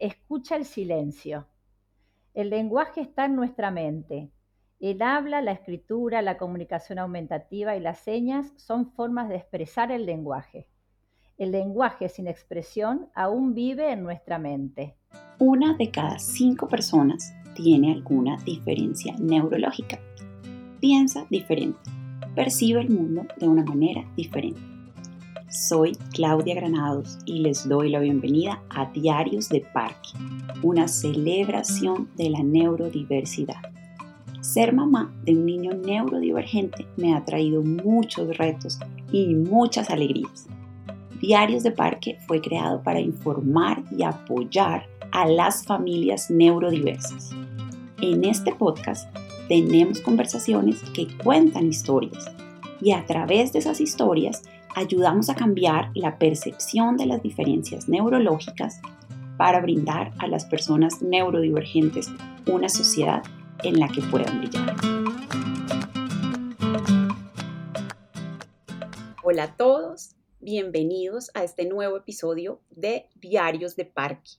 escucha el silencio. El lenguaje está en nuestra mente. El habla, la escritura, la comunicación aumentativa y las señas son formas de expresar el lenguaje. El lenguaje sin expresión aún vive en nuestra mente. Una de cada cinco personas tiene alguna diferencia neurológica. Piensa diferente, percibe el mundo de una manera diferente. Soy Claudia Granados y les doy la bienvenida a Diarios de Parque, una celebración de la neurodiversidad. Ser mamá de un niño neurodivergente me ha traído muchos retos y muchas alegrías. Diarios de Parque fue creado para informar y apoyar a las familias neurodiversas. En este podcast tenemos conversaciones que cuentan historias y a través de esas historias ayudamos a cambiar la percepción de las diferencias neurológicas para brindar a las personas neurodivergentes una sociedad en la que puedan brillar. Hola a todos, bienvenidos a este nuevo episodio de Diarios de Parque.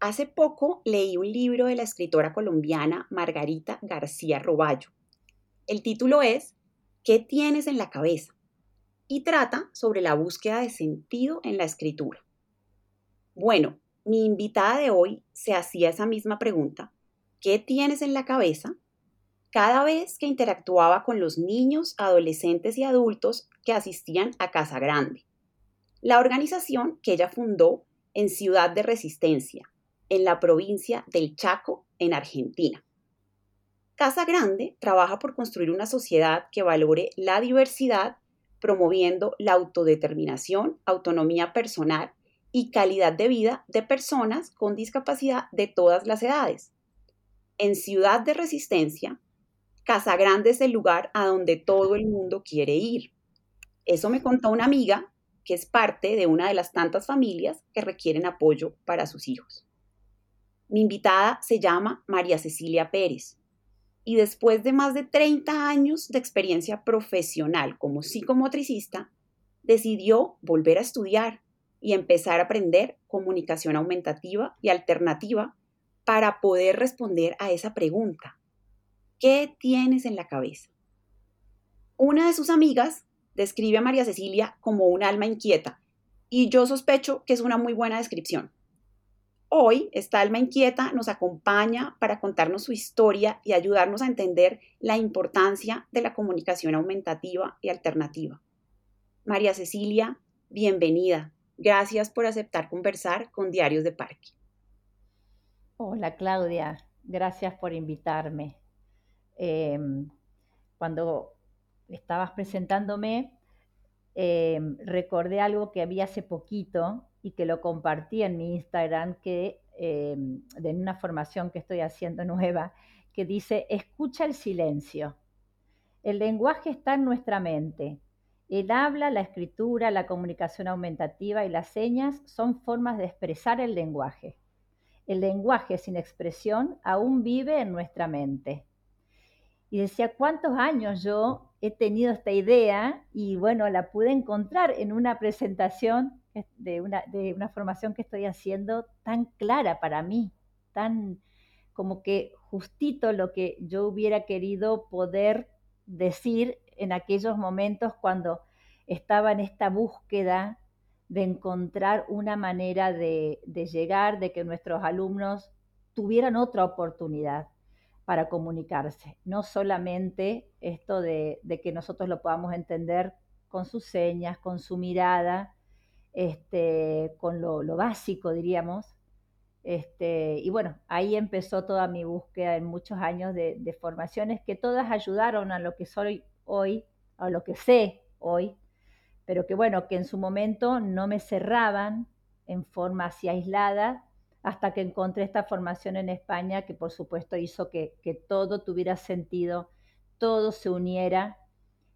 Hace poco leí un libro de la escritora colombiana Margarita García Roballo. El título es ¿Qué tienes en la cabeza? Y trata sobre la búsqueda de sentido en la escritura. Bueno, mi invitada de hoy se hacía esa misma pregunta, ¿qué tienes en la cabeza? Cada vez que interactuaba con los niños, adolescentes y adultos que asistían a Casa Grande, la organización que ella fundó en Ciudad de Resistencia, en la provincia del Chaco, en Argentina. Casa Grande trabaja por construir una sociedad que valore la diversidad promoviendo la autodeterminación, autonomía personal y calidad de vida de personas con discapacidad de todas las edades. En Ciudad de Resistencia, Casa Grande es el lugar a donde todo el mundo quiere ir. Eso me contó una amiga que es parte de una de las tantas familias que requieren apoyo para sus hijos. Mi invitada se llama María Cecilia Pérez y después de más de 30 años de experiencia profesional como psicomotricista, decidió volver a estudiar y empezar a aprender comunicación aumentativa y alternativa para poder responder a esa pregunta. ¿Qué tienes en la cabeza? Una de sus amigas describe a María Cecilia como un alma inquieta y yo sospecho que es una muy buena descripción. Hoy, esta alma inquieta nos acompaña para contarnos su historia y ayudarnos a entender la importancia de la comunicación aumentativa y alternativa. María Cecilia, bienvenida. Gracias por aceptar conversar con Diarios de Parque. Hola Claudia, gracias por invitarme. Em, cuando estabas presentándome, em, recordé algo que había hace poquito y que lo compartí en mi Instagram, que eh, de una formación que estoy haciendo nueva, que dice, escucha el silencio. El lenguaje está en nuestra mente. El habla, la escritura, la comunicación aumentativa y las señas son formas de expresar el lenguaje. El lenguaje sin expresión aún vive en nuestra mente. Y decía, ¿cuántos años yo he tenido esta idea? Y bueno, la pude encontrar en una presentación de una, de una formación que estoy haciendo tan clara para mí, tan como que justito lo que yo hubiera querido poder decir en aquellos momentos cuando estaba en esta búsqueda de encontrar una manera de, llegar, de que nuestros alumnos tuvieran otra oportunidad para comunicarse, no solamente esto de, de que nosotros lo podamos entender con sus señas, con su mirada, este, con lo, básico, diríamos. Este, y bueno, ahí empezó toda mi búsqueda en muchos años de, formaciones que todas ayudaron a lo que soy hoy, a lo que sé hoy, pero que bueno, que en su momento no me cerraban en forma así aislada hasta que encontré esta formación en España que por supuesto hizo que, todo tuviera sentido, todo se uniera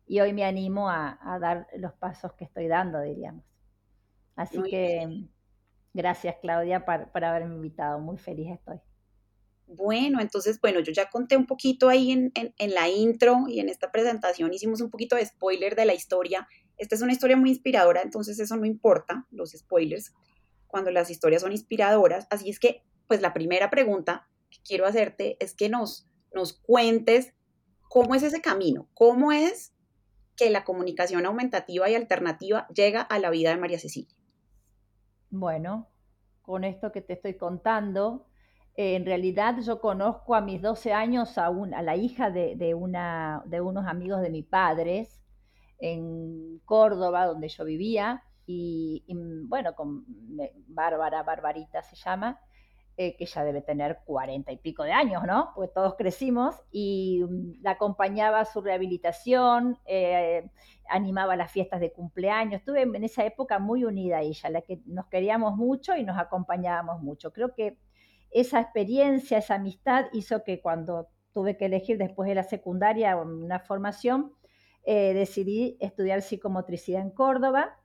y hoy me animo a dar los pasos que estoy dando, diríamos. Así que gracias Claudia por, haberme invitado, muy feliz estoy. Bueno, entonces, bueno, yo ya conté un poquito ahí en, la intro y en esta presentación hicimos un poquito de spoiler de la historia. Esta es una historia muy inspiradora, entonces eso no importa, los spoilers. cuando las historias son inspiradoras. Así es que, pues la primera pregunta que quiero hacerte es que nos, nos cuentes cómo es ese camino, cómo es que la comunicación aumentativa y alternativa llega a la vida de María Cecilia. Bueno, con esto que te estoy contando, eh, en realidad yo conozco a mis 12 años a, a la hija de, una, de unos amigos de mis padres en Córdoba, donde yo vivía, y, bueno, con Bárbara, Barbarita se llama, eh, que ya debe tener cuarenta y pico de años, ¿no? Pues todos crecimos y mm, la acompañaba a su rehabilitación, eh, animaba las fiestas de cumpleaños. Estuve en esa época muy unida a ella, la que nos queríamos mucho y nos acompañábamos mucho. Creo que esa experiencia, esa amistad hizo que cuando tuve que elegir después de la secundaria una formación, eh, decidí estudiar psicomotricidad en Córdoba,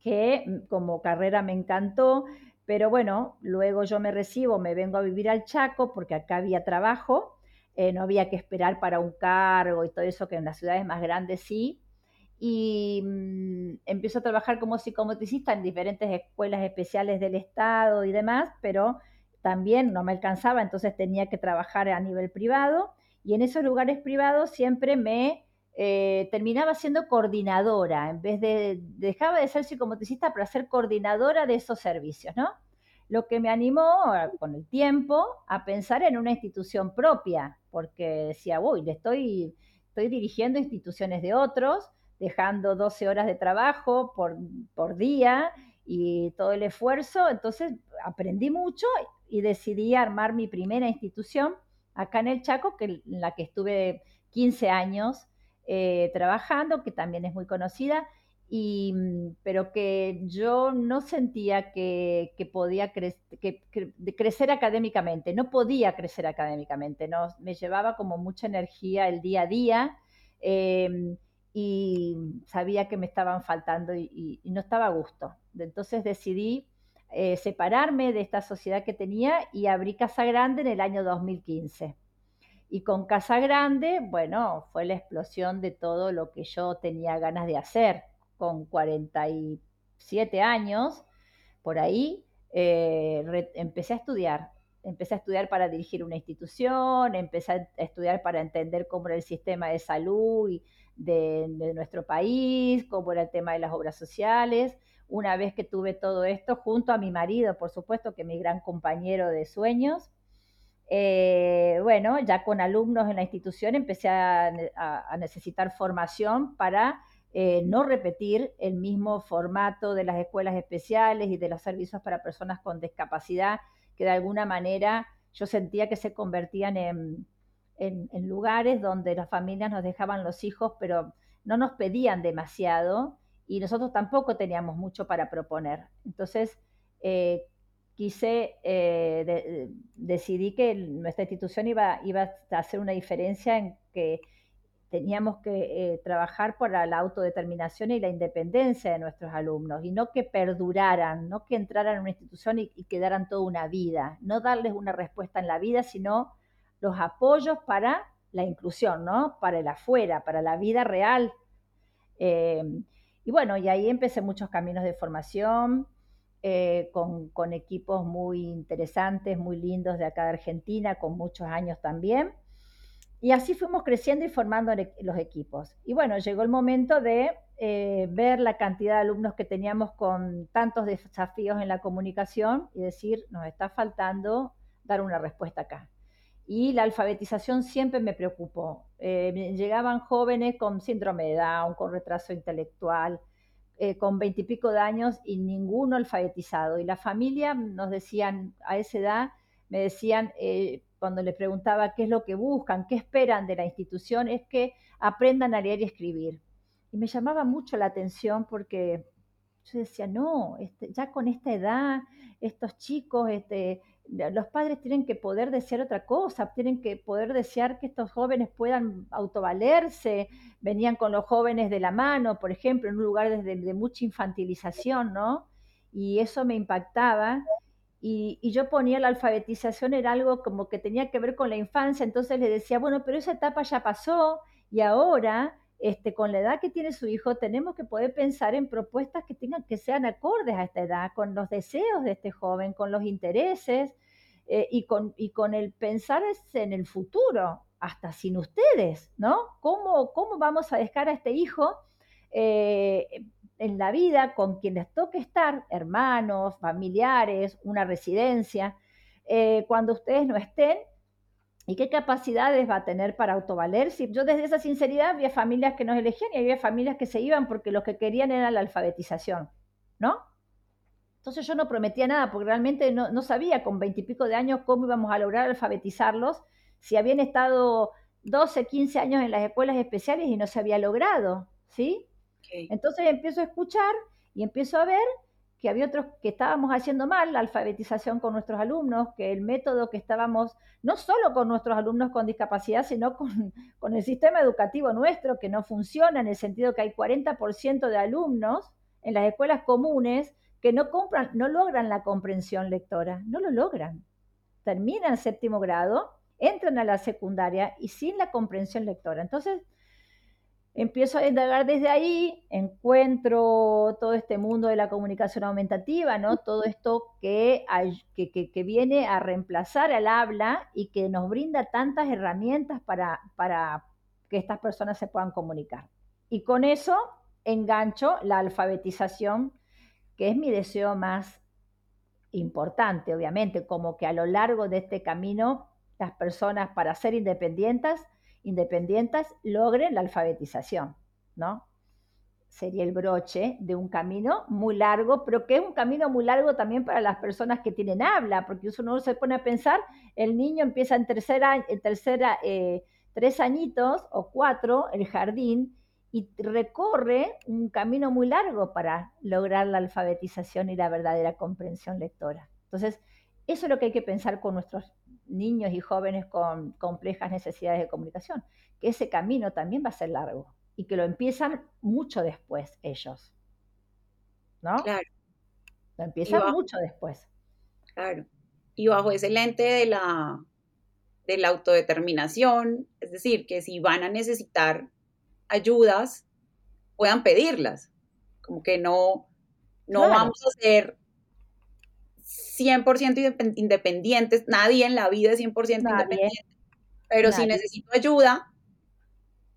que mm, como carrera me encantó, pero bueno, luego yo me recibo, me vengo a vivir al Chaco porque acá había trabajo, eh, no había que esperar para un cargo y todo eso que en las ciudades más grandes sí. Y mm, empiezo a trabajar como psicomotricista en diferentes escuelas especiales del Estado y demás, pero también no me alcanzaba, entonces tenía que trabajar a nivel privado. Y en esos lugares privados siempre me eh, terminaba siendo coordinadora, en vez de, dejaba de ser psicomotricista para ser coordinadora de esos servicios, ¿no? Lo que me animó con el tiempo a pensar en una institución propia, porque decía, uy, le estoy, estoy dirigiendo instituciones de otros, dejando 12 horas de trabajo por, por día y todo el esfuerzo, entonces aprendí mucho y decidí armar mi primera institución acá en el Chaco, que, en la que estuve 15 años eh, trabajando, que también es muy conocida, y, mm, pero que yo no sentía que, podía crecer académicamente, no podía crecer académicamente, no, me llevaba como mucha energía el día a día em, y sabía que me estaban faltando y, no estaba a gusto. Entonces decidí eh, separarme de esta sociedad que tenía y abrí Casa Grande en el año 2015. Y con Casa Grande, bueno, fue la explosión de todo lo que yo tenía ganas de hacer. Con 47 años, por ahí, eh, empecé a estudiar. Empecé a estudiar para dirigir una institución, empecé a estudiar para entender cómo era el sistema de salud de, de nuestro país, cómo era el tema de las obras sociales. Una vez que tuve todo esto, junto a mi marido, por supuesto, que mi gran compañero de sueños, eh, bueno, ya con alumnos en la institución empecé a, necesitar formación para eh, no repetir el mismo formato de las escuelas especiales y de los servicios para personas con discapacidad, que de alguna manera yo sentía que se convertían en, en lugares donde las familias nos dejaban los hijos, pero no nos pedían demasiado y nosotros tampoco teníamos mucho para proponer. Entonces, eh, quise, eh, decidí que nuestra institución iba, iba a hacer una diferencia en que teníamos que eh, trabajar por la, autodeterminación y la independencia de nuestros alumnos y no que perduraran, no que entraran en una institución y, quedaran toda una vida, no darles una respuesta en la vida, sino los apoyos para la inclusión, ¿no? Para el afuera, para la vida real. Eh, y bueno, y ahí empecé muchos caminos de formación, eh, con, equipos muy interesantes, muy lindos de acá de Argentina, con muchos años también. Y así fuimos creciendo y formando los equipos. Y bueno, llegó el momento de eh, ver la cantidad de alumnos que teníamos con tantos desafíos en la comunicación y decir, nos está faltando dar una respuesta acá. Y la alfabetización siempre me preocupó. Eh, llegaban jóvenes con síndrome de Down, con retraso intelectual, eh, con veintipico de años y ninguno alfabetizado. Y la familia nos decían, a esa edad, me decían, eh, cuando les preguntaba qué es lo que buscan, qué esperan de la institución, es que aprendan a leer y escribir. Y me llamaba mucho la atención porque yo decía, no, este, ya con esta edad, estos chicos, este, los padres tienen que poder desear otra cosa, tienen que poder desear que estos jóvenes puedan autovalerse, venían con los jóvenes de la mano, por ejemplo, en un lugar de, mucha infantilización, ¿no? Y eso me impactaba. Y, yo ponía la alfabetización, era algo como que tenía que ver con la infancia, entonces le decía, bueno, pero esa etapa ya pasó y ahora este, con la edad que tiene su hijo, tenemos que poder pensar en propuestas que tengan que sean acordes a esta edad, con los deseos de este joven, con los intereses eh, y, con, y con el pensar en el futuro, hasta sin ustedes, ¿no? ¿Cómo, cómo vamos a dejar a este hijo eh, en la vida con quienes toque estar, hermanos, familiares, una residencia, eh, cuando ustedes no estén? ¿Y qué capacidades va a tener para autovalerse? Yo desde esa sinceridad había familias que nos elegían y había familias que se iban porque lo que querían era la alfabetización, ¿no? Entonces yo no prometía nada porque realmente no, no sabía con veintipico de años cómo íbamos a lograr alfabetizarlos si habían estado 12, 15 años en las escuelas especiales y no se había logrado, ¿sí? Entonces empiezo a escuchar y empiezo a ver que había otros que estábamos haciendo mal la alfabetización con nuestros alumnos, que el método que estábamos, no solo con nuestros alumnos con discapacidad, sino con, con el sistema educativo nuestro, que no funciona en el sentido que hay 40% de alumnos en las escuelas comunes que no, compran, no logran la comprensión lectora, no lo logran. Terminan séptimo grado, entran a la secundaria y sin la comprensión lectora. Entonces, empiezo a indagar desde ahí, encuentro todo este mundo de la comunicación aumentativa, ¿no? Todo esto que, que, que, viene a reemplazar al habla y que nos brinda tantas herramientas para, para que estas personas se puedan comunicar. Y con eso engancho la alfabetización, que es mi deseo más importante, obviamente, como que a lo largo de este camino las personas para ser independientes independientes logren la alfabetización, ¿no? Sería el broche de un camino muy largo, pero que es un camino muy largo también para las personas que tienen habla, porque uno se pone a pensar, el niño empieza en tercera, en tercera eh, tres añitos o cuatro, el jardín, y recorre un camino muy largo para lograr la alfabetización y la verdadera comprensión lectora. Entonces, eso es lo que hay que pensar con nuestros niños y jóvenes con complejas necesidades de comunicación, que ese camino también va a ser largo y que lo empiezan mucho después ellos. ¿No? Claro. Lo empiezan mucho después. Claro. Y bajo ese lente de la, de la autodeterminación, es decir, que si van a necesitar ayudas, puedan pedirlas. Como que no, no vamos a ser 100% independientes, nadie en la vida es 100% independiente, pero si necesito ayuda,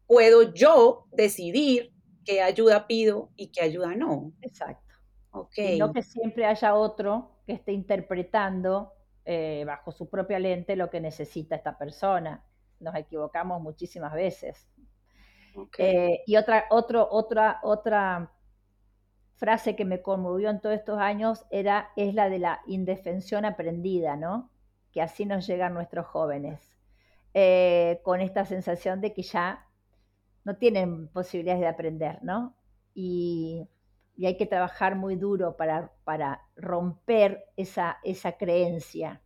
puedo yo decidir qué ayuda pido y qué ayuda no. Exacto. Okay. Y no que siempre haya otro que esté interpretando eh, bajo su propia lente lo que necesita esta persona. Nos equivocamos muchísimas veces. Eh, y otra, otro, otra, otra frase que me conmovió en todos estos años era, es la de la indefensión aprendida, ¿no? Que así nos llegan nuestros jóvenes, eh, con esta sensación de que ya no tienen posibilidades de aprender, ¿no? Y, hay que trabajar muy duro para, para romper esa, esa creencia.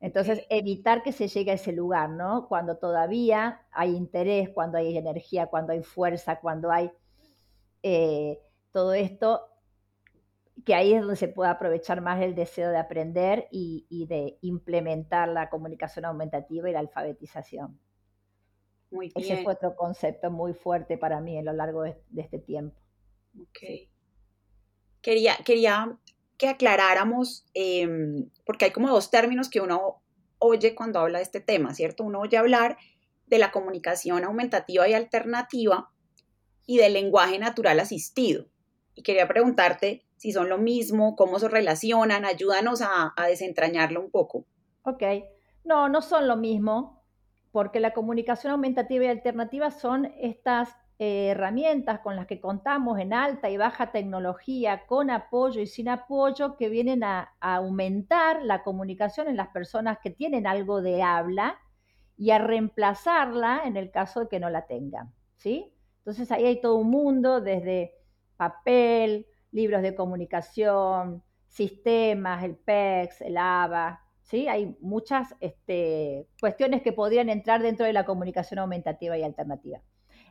Entonces, evitar que se llegue a ese lugar, ¿no? Cuando todavía hay interés, cuando hay energía, cuando hay fuerza, cuando hay... Eh, todo esto, que ahí es donde se puede aprovechar más el deseo de aprender y, de implementar la comunicación aumentativa y la alfabetización. Muy bien. Ese fue otro concepto muy fuerte para mí a lo largo de, este tiempo. Ok. Quería, quería que aclaráramos, em, porque hay como dos términos que uno oye cuando habla de este tema, ¿cierto? Uno oye hablar de la comunicación aumentativa y alternativa y del lenguaje natural asistido y quería preguntarte si son lo mismo, cómo se relacionan, ayúdanos a, desentrañarlo un poco. Ok, no, no son lo mismo, porque la comunicación aumentativa y alternativa son estas eh, herramientas con las que contamos en alta y baja tecnología, con apoyo y sin apoyo, que vienen a, a, aumentar la comunicación en las personas que tienen algo de habla y a reemplazarla en el caso de que no la tengan, ¿sí? Entonces ahí hay todo un mundo desde papel, libros de comunicación, sistemas, el PEX, el ABA, ¿sí? Hay muchas este, cuestiones que podrían entrar dentro de la comunicación aumentativa y alternativa.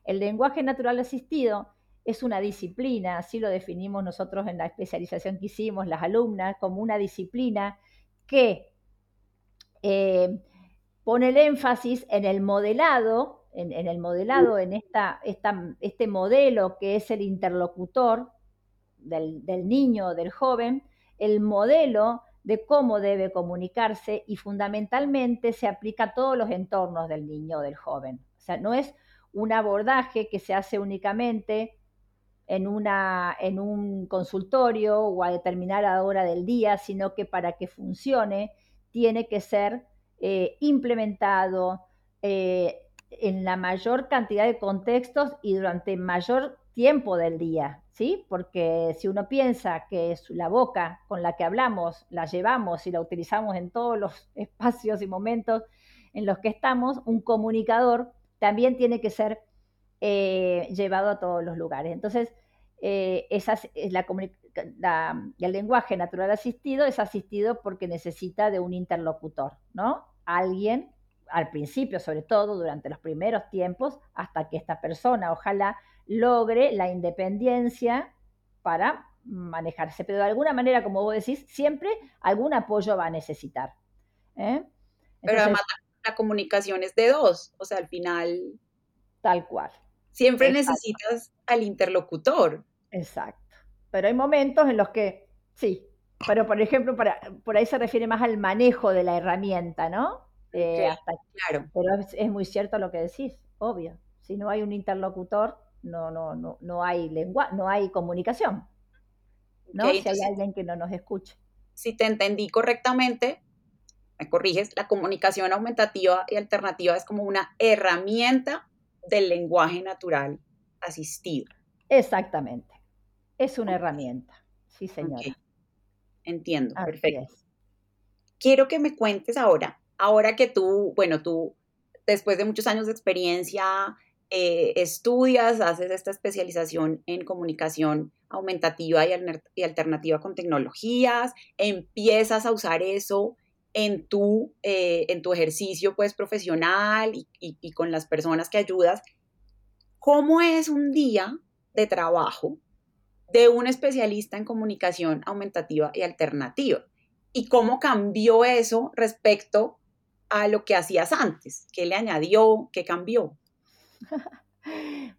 El lenguaje natural asistido es una disciplina, así lo definimos nosotros en la especialización que hicimos, las alumnas, como una disciplina que eh, pone el énfasis en el modelado en, el modelado, en esta, este modelo que es el interlocutor del, niño, del joven, el modelo de cómo debe comunicarse y fundamentalmente se aplica a todos los entornos del niño o del joven. O sea, no es un abordaje que se hace únicamente en, una, en un consultorio o a determinada hora del día, sino que para que funcione tiene que ser eh, implementado eh, en la mayor cantidad de contextos y durante mayor tiempo del día, ¿sí? Porque si uno piensa que es la boca con la que hablamos, la llevamos y la utilizamos en todos los espacios y momentos en los que estamos, un comunicador también tiene que ser eh, llevado a todos los lugares. Entonces, eh, el lenguaje natural asistido es asistido porque necesita de un interlocutor, ¿no? Alguien, al principio sobre todo, durante los primeros tiempos, hasta que esta persona, ojalá, logre la independencia para manejarse. Pero de alguna manera, como vos decís, siempre algún apoyo va a necesitar. ¿eh? Pero además la comunicación es de dos, o sea, al final... Tal cual. Siempre necesitas al interlocutor. Exacto. Pero hay momentos en los que, sí, pero por ejemplo, para, por ahí se refiere más al manejo de la herramienta, ¿no? Eh, claro. Pero es, muy cierto lo que decís, obvio. Si no hay un interlocutor, no, no, no, no hay lengua, no hay comunicación. ¿No? si hay alguien que no nos escuche. Si te entendí correctamente, me corriges, la comunicación aumentativa y alternativa es como una herramienta del lenguaje natural asistido. Exactamente. Es una herramienta. Sí, señora. Entiendo, perfecto. Quiero que me cuentes ahora, ahora que tú, bueno, tú después de muchos años de experiencia, eh, estudias, haces esta especialización en comunicación aumentativa y, alternativa con tecnologías, empiezas a usar eso en tu, eh, en tu ejercicio pues, profesional y, con las personas que ayudas. ¿Cómo es un día de trabajo de un especialista en comunicación aumentativa y alternativa? ¿Y cómo cambió eso respecto a lo que hacías antes? ¿Qué le añadió? ¿Qué cambió?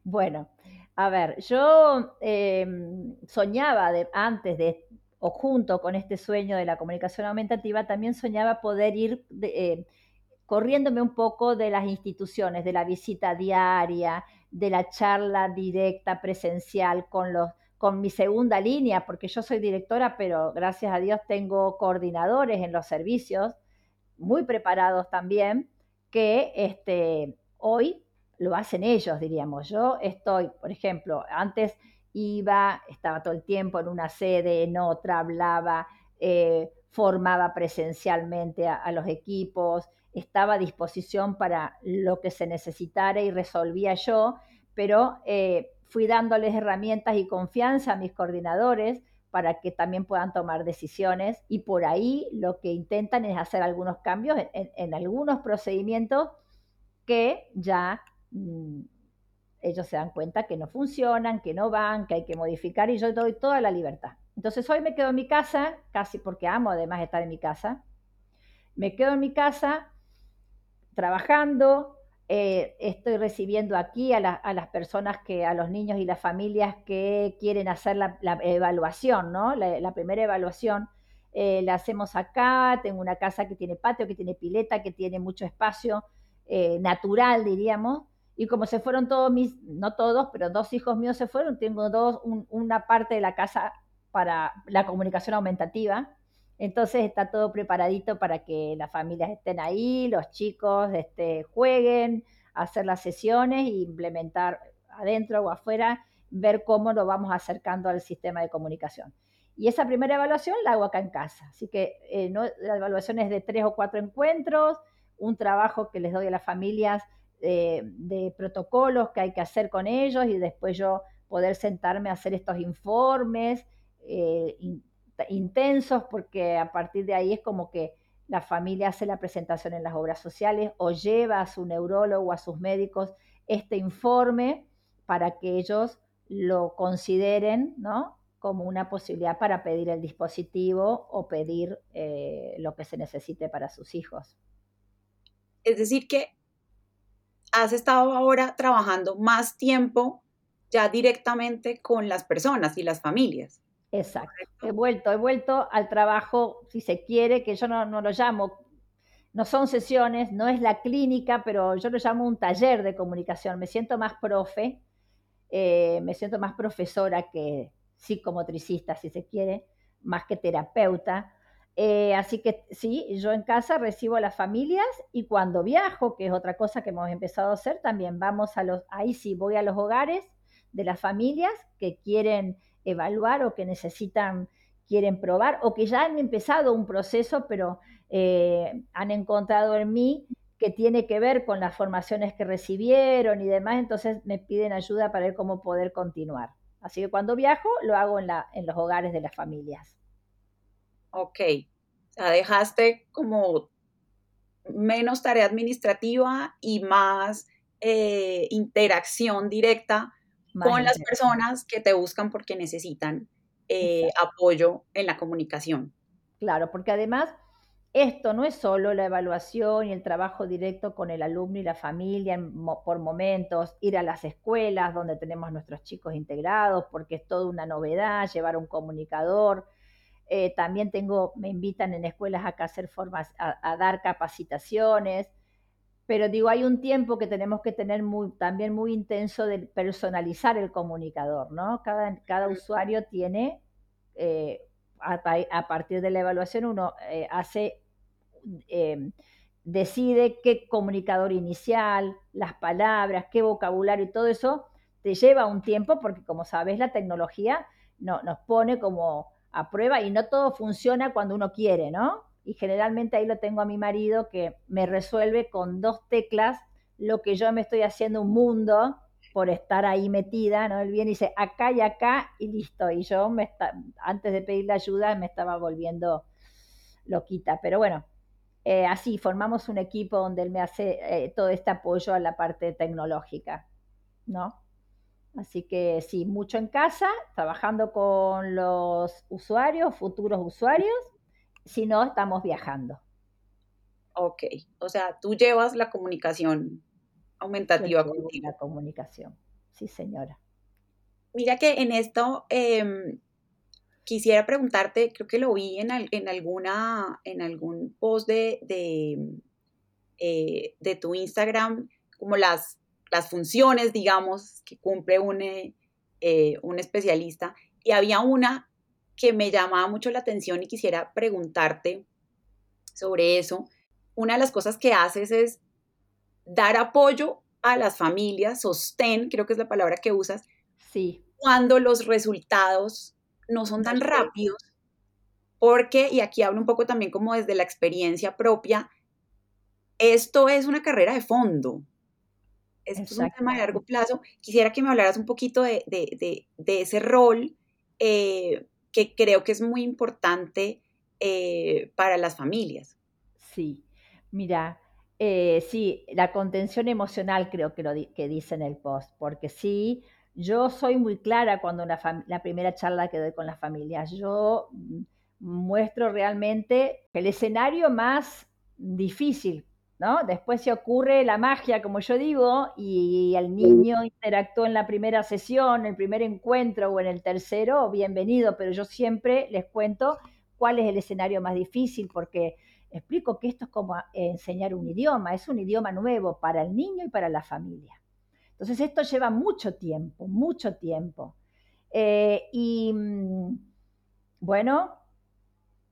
bueno, a ver, yo em, soñaba de, antes de o junto con este sueño de la comunicación aumentativa, también soñaba poder ir eh, corriéndome un poco de las instituciones, de la visita diaria, de la charla directa, presencial con los con mi segunda línea, porque yo soy directora, pero gracias a Dios tengo coordinadores en los servicios, muy preparados también, que este, hoy lo hacen ellos, diríamos. Yo estoy, por ejemplo, antes iba, estaba todo el tiempo en una sede, en otra, hablaba, eh, formaba presencialmente a, los equipos, estaba a disposición para lo que se necesitara y resolvía yo, pero eh, fui dándoles herramientas y confianza a mis coordinadores para que también puedan tomar decisiones y por ahí lo que intentan es hacer algunos cambios en, algunos procedimientos que ya mm, ellos se dan cuenta que no funcionan, que no van, que hay que modificar y yo doy toda la libertad. Entonces hoy me quedo en mi casa, casi porque amo además estar en mi casa, me quedo en mi casa trabajando, eh, estoy recibiendo aquí a, las personas que, a los niños y las familias que quieren hacer la, evaluación, ¿no? La, primera evaluación eh, la hacemos acá, tengo una casa que tiene patio, que tiene pileta, que tiene mucho espacio eh, natural, diríamos, y como se fueron todos mis, no todos, pero dos hijos míos se fueron, tengo dos, una parte de la casa para la comunicación aumentativa. Entonces está todo preparadito para que las familias estén ahí, los chicos este, jueguen, hacer las sesiones e implementar adentro o afuera, ver cómo nos vamos acercando al sistema de comunicación. Y esa primera evaluación la hago acá en casa. Así que eh, no, la evaluación es de tres o cuatro encuentros, un trabajo que les doy a las familias de, protocolos que hay que hacer con ellos y después yo poder sentarme a hacer estos informes eh, intensos porque a partir de ahí es como que la familia hace la presentación en las obras sociales o lleva a su neurólogo a sus médicos este informe para que ellos lo consideren ¿no? como una posibilidad para pedir el dispositivo o pedir eh, lo que se necesite para sus hijos. Es decir, que has estado ahora trabajando más tiempo ya directamente con las personas y las familias. Exacto. He vuelto, he vuelto al trabajo, si se quiere, que yo no, no, lo llamo, no son sesiones, no es la clínica, pero yo lo llamo un taller de comunicación. Me siento más profe, eh, me siento más profesora que psicomotricista, si se quiere, más que terapeuta. Eh, así que sí, yo en casa recibo a las familias y cuando viajo, que es otra cosa que hemos empezado a hacer, también vamos a los, ahí sí, voy a los hogares de las familias que quieren evaluar o que necesitan, quieren probar o que ya han empezado un proceso, pero eh, han encontrado en mí que tiene que ver con las formaciones que recibieron y demás, entonces me piden ayuda para ver cómo poder continuar. Así que cuando viajo lo hago en, la, en los hogares de las familias. Ok, sea, dejaste como menos tarea administrativa y más eh, interacción directa con las personas que te buscan porque necesitan eh, apoyo en la comunicación. Claro, porque además esto no es solo la evaluación y el trabajo directo con el alumno y la familia por momentos, ir a las escuelas donde tenemos nuestros chicos integrados, porque es toda una novedad, llevar un comunicador. Eh, también tengo, me invitan en escuelas a hacer formas, a, dar capacitaciones, pero digo, hay un tiempo que tenemos que tener muy, también muy intenso de personalizar el comunicador, ¿no? Cada, cada usuario tiene eh, a, partir de la evaluación uno eh, hace, em, decide qué comunicador inicial, las palabras, qué vocabulario y todo eso te lleva un tiempo porque como sabes la tecnología no, nos pone como a prueba y no todo funciona cuando uno quiere, ¿no? Y generalmente ahí lo tengo a mi marido que me resuelve con dos teclas lo que yo me estoy haciendo un mundo por estar ahí metida, ¿no? Él viene y dice acá y acá y listo. Y yo me antes de pedirle ayuda me estaba volviendo loquita. Pero bueno, eh, así formamos un equipo donde él me hace eh, todo este apoyo a la parte tecnológica, ¿no? Así que sí, mucho en casa, trabajando con los usuarios, futuros usuarios, si no, estamos viajando. Ok, o sea, tú llevas la comunicación aumentativa La comunicación, sí señora. Mira que en esto em, quisiera preguntarte, creo que lo vi en, en alguna, en algún post de, de, eh, de, tu Instagram, como las, las funciones, digamos, que cumple un, eh, eh, un especialista. Y había una que me llamaba mucho la atención y quisiera preguntarte sobre eso. Una de las cosas que haces es dar apoyo a las familias, sostén, creo que es la palabra que usas, sí. cuando los resultados no son tan rápidos, porque, y aquí hablo un poco también como desde la experiencia propia, esto es una carrera de fondo, esto es un tema de largo plazo. Quisiera que me hablaras un poquito de, ese rol eh, que creo que es muy importante eh, para las familias. Sí, mira, eh, sí, la contención emocional creo que lo que dice en el post, porque sí, yo soy muy clara cuando la primera charla que doy con las familias, yo mm, muestro realmente el escenario más difícil, ¿no? Después se ocurre la magia, como yo digo, y el niño interactuó en la primera sesión, en el primer encuentro o en el tercero, bienvenido, pero yo siempre les cuento cuál es el escenario más difícil, porque explico que esto es como enseñar un idioma, es un idioma nuevo para el niño y para la familia. Entonces esto lleva mucho tiempo, mucho tiempo. Eh, y mm, bueno,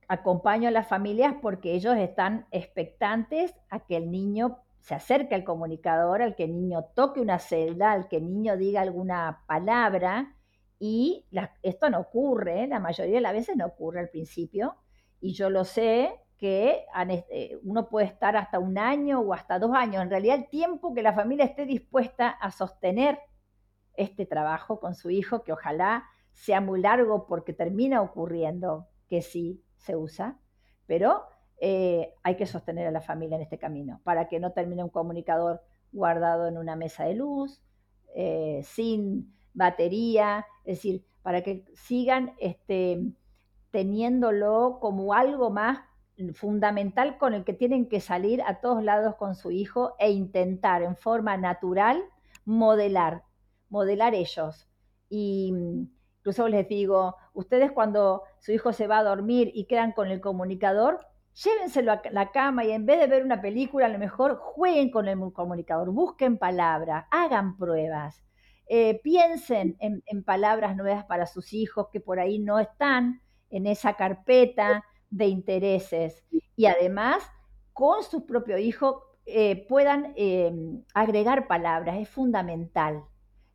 acompaño a las familias porque ellos están expectantes a que el niño se acerque al comunicador, al que el niño toque una celda, al que el niño diga alguna palabra. Y esto no ocurre, la mayoría de las veces no ocurre al principio. Y yo lo sé que eh, uno puede estar hasta un año o hasta dos años. En realidad el tiempo que la familia esté dispuesta a sostener este trabajo con su hijo, que ojalá sea muy largo porque termina ocurriendo que sí se usa, pero eh, hay que sostener a la familia en este camino para que no termine un comunicador guardado en una mesa de luz, eh, sin batería, es decir, para que sigan este, teniéndolo como algo más fundamental con el que tienen que salir a todos lados con su hijo e intentar en forma natural modelar, modelar ellos. Y mm, incluso les digo, ustedes cuando su hijo se va a dormir y quedan con el comunicador, llévenselo a la cama y en vez de ver una película, a lo mejor jueguen con el comunicador, busquen palabras, hagan pruebas, eh, piensen en, palabras nuevas para sus hijos que por ahí no están en esa carpeta de intereses. Y además, con su propio hijo, eh, puedan eh, agregar palabras, es fundamental.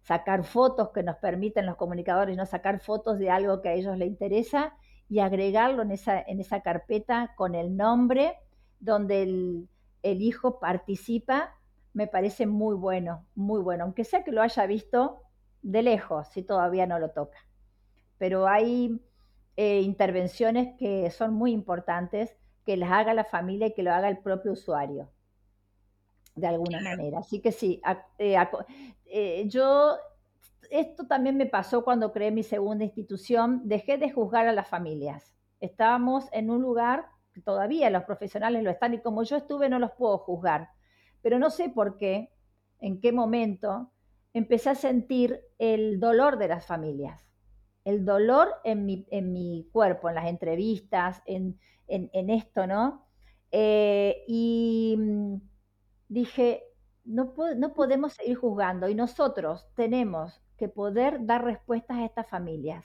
Sacar fotos que nos permiten los comunicadores, no sacar fotos de algo que a ellos les interesa y agregarlo en esa, en esa carpeta con el nombre donde el, hijo participa, me parece muy bueno, muy bueno, aunque sea que lo haya visto de lejos, si todavía no lo toca. Pero hay eh, intervenciones que son muy importantes, que las haga la familia y que lo haga el propio usuario, de alguna manera. Así que sí, eh, eh, yo, esto también me pasó cuando creé mi segunda institución, dejé de juzgar a las familias. Estábamos en un lugar que todavía los profesionales lo están y como yo estuve no los puedo juzgar, pero no sé por qué, en qué momento empecé a sentir el dolor de las familias el dolor en mi, en mi cuerpo, en las entrevistas, en, esto, ¿no? Eh, y mm, dije, no, no podemos seguir juzgando y nosotros tenemos que poder dar respuestas a estas familias.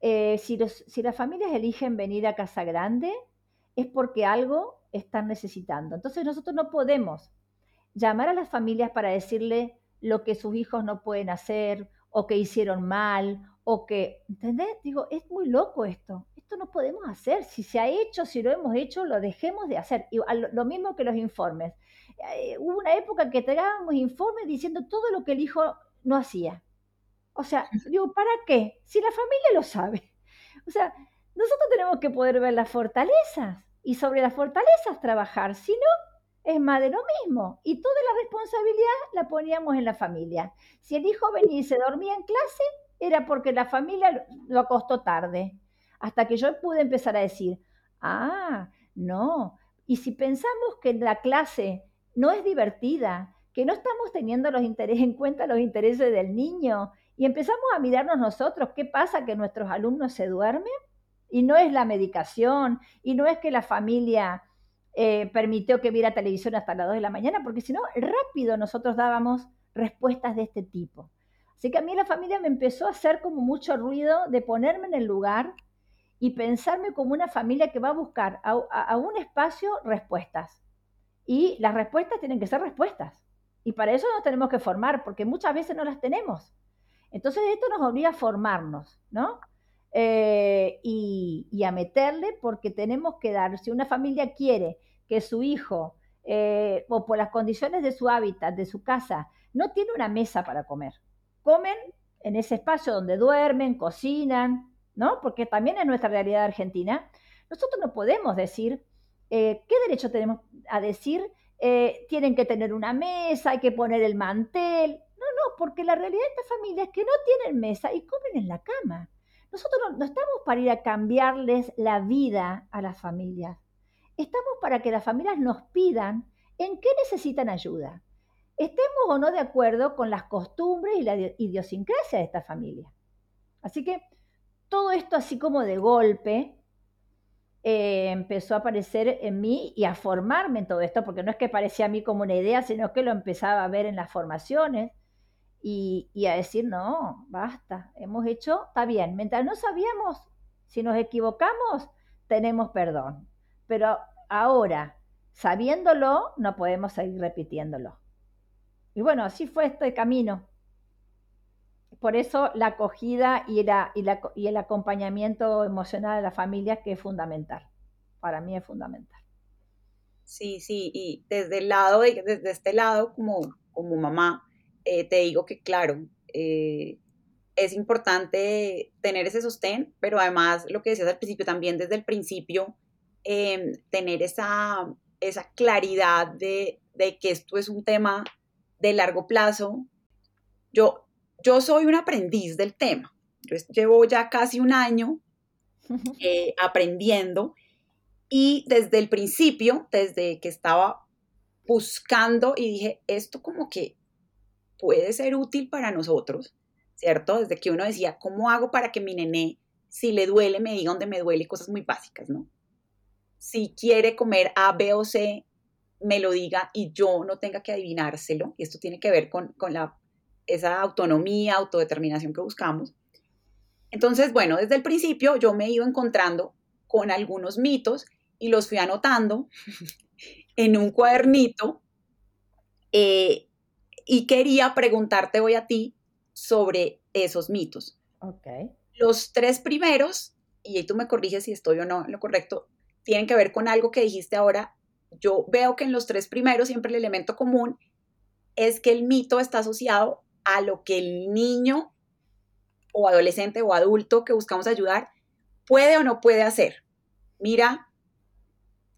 Eh, si, las familias eligen venir a Casa Grande, es porque algo están necesitando. Entonces nosotros no podemos llamar a las familias para decirle lo que sus hijos no pueden hacer o que hicieron mal o que, ¿entendés? Digo, es muy loco esto, esto no podemos hacer, si se ha hecho, si lo hemos hecho, lo dejemos de hacer. Y lo mismo que los informes. Eh, hubo una época que tragábamos informes diciendo todo lo que el hijo no hacía. O sea, digo, ¿para qué? Si la familia lo sabe. O sea, nosotros tenemos que poder ver las fortalezas y sobre las fortalezas trabajar, si no, es más de lo mismo. Y toda la responsabilidad la poníamos en la familia. Si el hijo venía y se dormía en clase, era porque la familia lo acostó tarde. Hasta que yo pude empezar a decir, ah, no. Y si pensamos que la clase no es divertida, que no estamos teniendo los intereses en cuenta los intereses del niño, y empezamos a mirarnos nosotros, ¿qué pasa que nuestros alumnos se duermen? Y no es la medicación, y no es que la familia eh, permitió que viera televisión hasta las 2 de la mañana, porque si no, rápido nosotros dábamos respuestas de este tipo. Así que a mí la familia me empezó a hacer como mucho ruido de ponerme en el lugar y pensarme como una familia que va a buscar a, un espacio respuestas. Y las respuestas tienen que ser respuestas. Y para eso nos tenemos que formar, porque muchas veces no las tenemos. Entonces esto nos obliga a formarnos, ¿no? Eh, y, a meterle porque tenemos que dar, si una familia quiere que su hijo, eh, o por las condiciones de su hábitat, de su casa, no tiene una mesa para comer, comen en ese espacio donde duermen, cocinan, ¿no? Porque también es nuestra realidad argentina. Nosotros no podemos decir, eh, ¿qué derecho tenemos a decir? Eh, tienen que tener una mesa, hay que poner el mantel. No, no, porque la realidad de esta familia es que no tienen mesa y comen en la cama. Nosotros no, no estamos para ir a cambiarles la vida a las familias. Estamos para que las familias nos pidan en qué necesitan ayuda estemos o no de acuerdo con las costumbres y la idiosincrasia de esta familia. Así que todo esto así como de golpe eh, empezó a aparecer en mí y a formarme en todo esto, porque no es que parecía a mí como una idea, sino que lo empezaba a ver en las formaciones y, y a decir, no, basta, hemos hecho, está bien, mientras no sabíamos si nos equivocamos, tenemos perdón, pero ahora, sabiéndolo, no podemos seguir repitiéndolo. Y bueno, así fue este camino. Por eso la acogida y, y, el acompañamiento emocional de la familia que es fundamental. Para mí es fundamental. Sí, sí, y desde el lado, desde este lado como, como mamá, eh, te digo que claro, eh, es importante tener ese sostén, pero además lo que decías al principio también desde el principio, em, tener esa, esa claridad de, de, que esto es un tema de largo plazo. Yo, yo soy un aprendiz del tema. Yo llevo ya casi un año eh, aprendiendo Y desde el principio, desde que estaba buscando y dije, esto como que puede ser útil para nosotros, ¿cierto? Desde que uno decía, ¿cómo hago para que mi nené, si le duele, me diga dónde me duele? Cosas muy básicas, ¿no? Si quiere comer A, B o C, me lo diga y yo no tenga que adivinárselo. Y esto tiene que ver con, con la, esa autonomía, autodeterminación que buscamos. Entonces, bueno, desde el principio yo me iba encontrando con algunos mitos y los fui anotando en un cuadernito eh, y quería preguntarte hoy a ti sobre esos mitos. Ok. Los tres primeros, y ahí tú me corriges si estoy o no en lo correcto, tienen que ver con algo que dijiste ahora. Yo veo que en los tres primeros siempre el elemento común es que el mito está asociado a lo que el niño o adolescente o adulto que buscamos ayudar puede o no puede hacer. Mira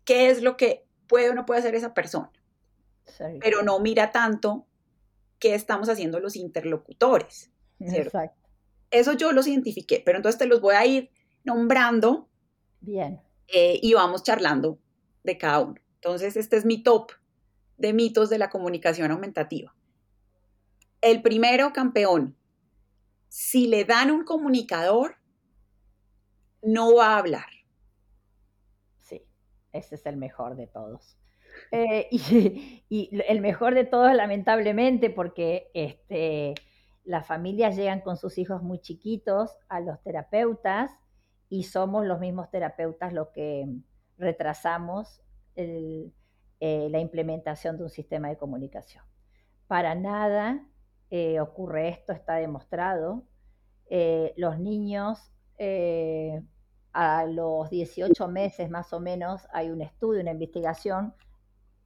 qué es lo que puede o no puede hacer esa persona. Pero no mira tanto qué estamos haciendo los interlocutores. Exacto. Eso yo los identifiqué, pero entonces te los voy a ir nombrando. Bien. Eh, y vamos charlando de cada uno. Entonces, este es mi top de mitos de la comunicación aumentativa. El primero, campeón. Si le dan un comunicador, no va a hablar. Sí, ese es el mejor de todos. Eh, y, el mejor de todos, lamentablemente, porque este, las familias llegan con sus hijos muy chiquitos a los terapeutas y somos los mismos terapeutas los que retrasamos eh, la implementación de un sistema de comunicación. Para nada eh, ocurre esto, está demostrado. los niños a los 18 meses más o menos hay un estudio, una investigación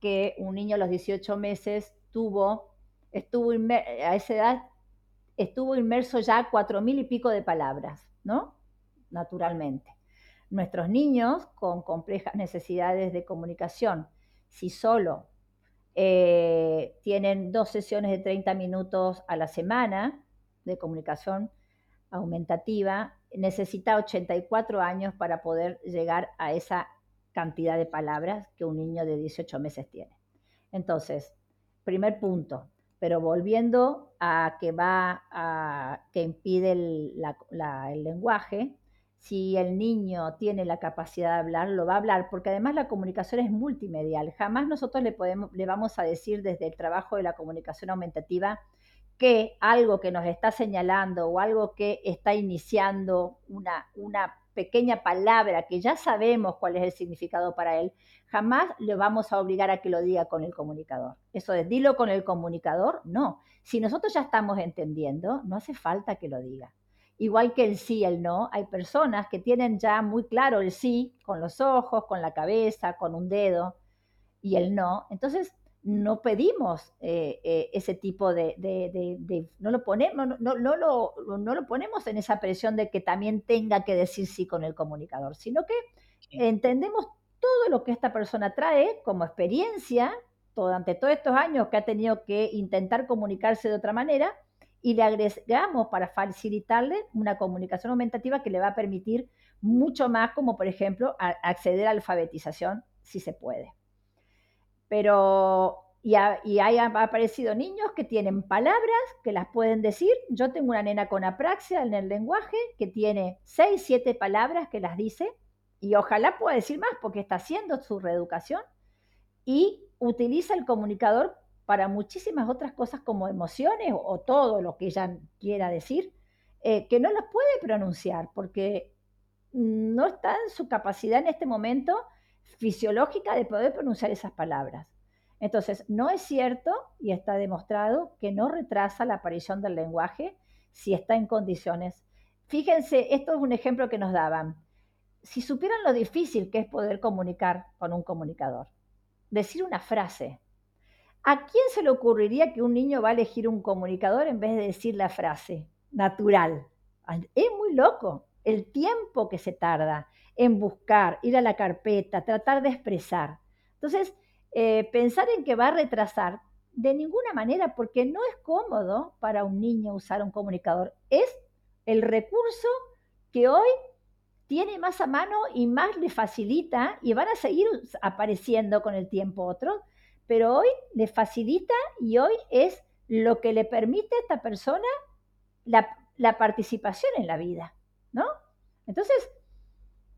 que un niño a los 18 meses tuvo, estuvo a esa edad, estuvo inmerso ya cuatro mil y pico de palabras, ¿no? Naturalmente. Nuestros niños con complejas necesidades de comunicación, si solo eh, tienen dos sesiones de 30 minutos a la semana de comunicación aumentativa, necesita 84 años para poder llegar a esa cantidad de palabras que un niño de 18 meses tiene. Entonces, primer punto, pero volviendo a que va a que impide el, el, lenguaje, si el niño tiene la capacidad de hablar, lo va a hablar, porque además la comunicación es multimedial. Jamás nosotros le, podemos, le vamos a decir desde el trabajo de la comunicación aumentativa que algo que nos está señalando o algo que está iniciando una, una pequeña palabra que ya sabemos cuál es el significado para él, jamás le vamos a obligar a que lo diga con el comunicador. Eso de dilo con el comunicador, no. Si nosotros ya estamos entendiendo, no hace falta que lo diga. Igual que el sí y el no, hay personas que tienen ya muy claro el sí con los ojos, con la cabeza, con un dedo, y el no. Entonces, no pedimos eh, eh, ese tipo de, no lo ponemos, no, no, lo, no, lo, ponemos en esa presión de que también tenga que decir sí con el comunicador, sino que entendemos todo lo que esta persona trae como experiencia durante todos estos años que ha tenido que intentar comunicarse de otra manera y le agregamos para facilitarle una comunicación aumentativa que le va a permitir mucho más, como por ejemplo acceder a alfabetización si se puede. Pero, y, han aparecido niños que tienen palabras que las pueden decir. Yo tengo una nena con apraxia en el lenguaje que tiene seis, siete palabras que las dice y ojalá pueda decir más porque está haciendo su reeducación y utiliza el comunicador para muchísimas otras cosas como emociones o, todo lo que ella quiera decir, eh, que no las puede pronunciar porque no está en su capacidad en este momento fisiológica de poder pronunciar esas palabras. Entonces, no es cierto y está demostrado que no retrasa la aparición del lenguaje si está en condiciones. Fíjense, esto es un ejemplo que nos daban. Si supieran lo difícil que es poder comunicar con un comunicador, decir una frase, ¿a quién se le ocurriría que un niño va a elegir un comunicador en vez de decir la frase natural? Es muy loco el tiempo que se tarda en buscar, ir a la carpeta, tratar de expresar. Entonces, eh, pensar en que va a retrasar de ninguna manera, porque no es cómodo para un niño usar un comunicador. Es el recurso que hoy tiene más a mano y más le facilita y van a seguir apareciendo con el tiempo otros, pero hoy le facilita y hoy es lo que le permite a esta persona la, la participación en la vida, ¿no? Entonces,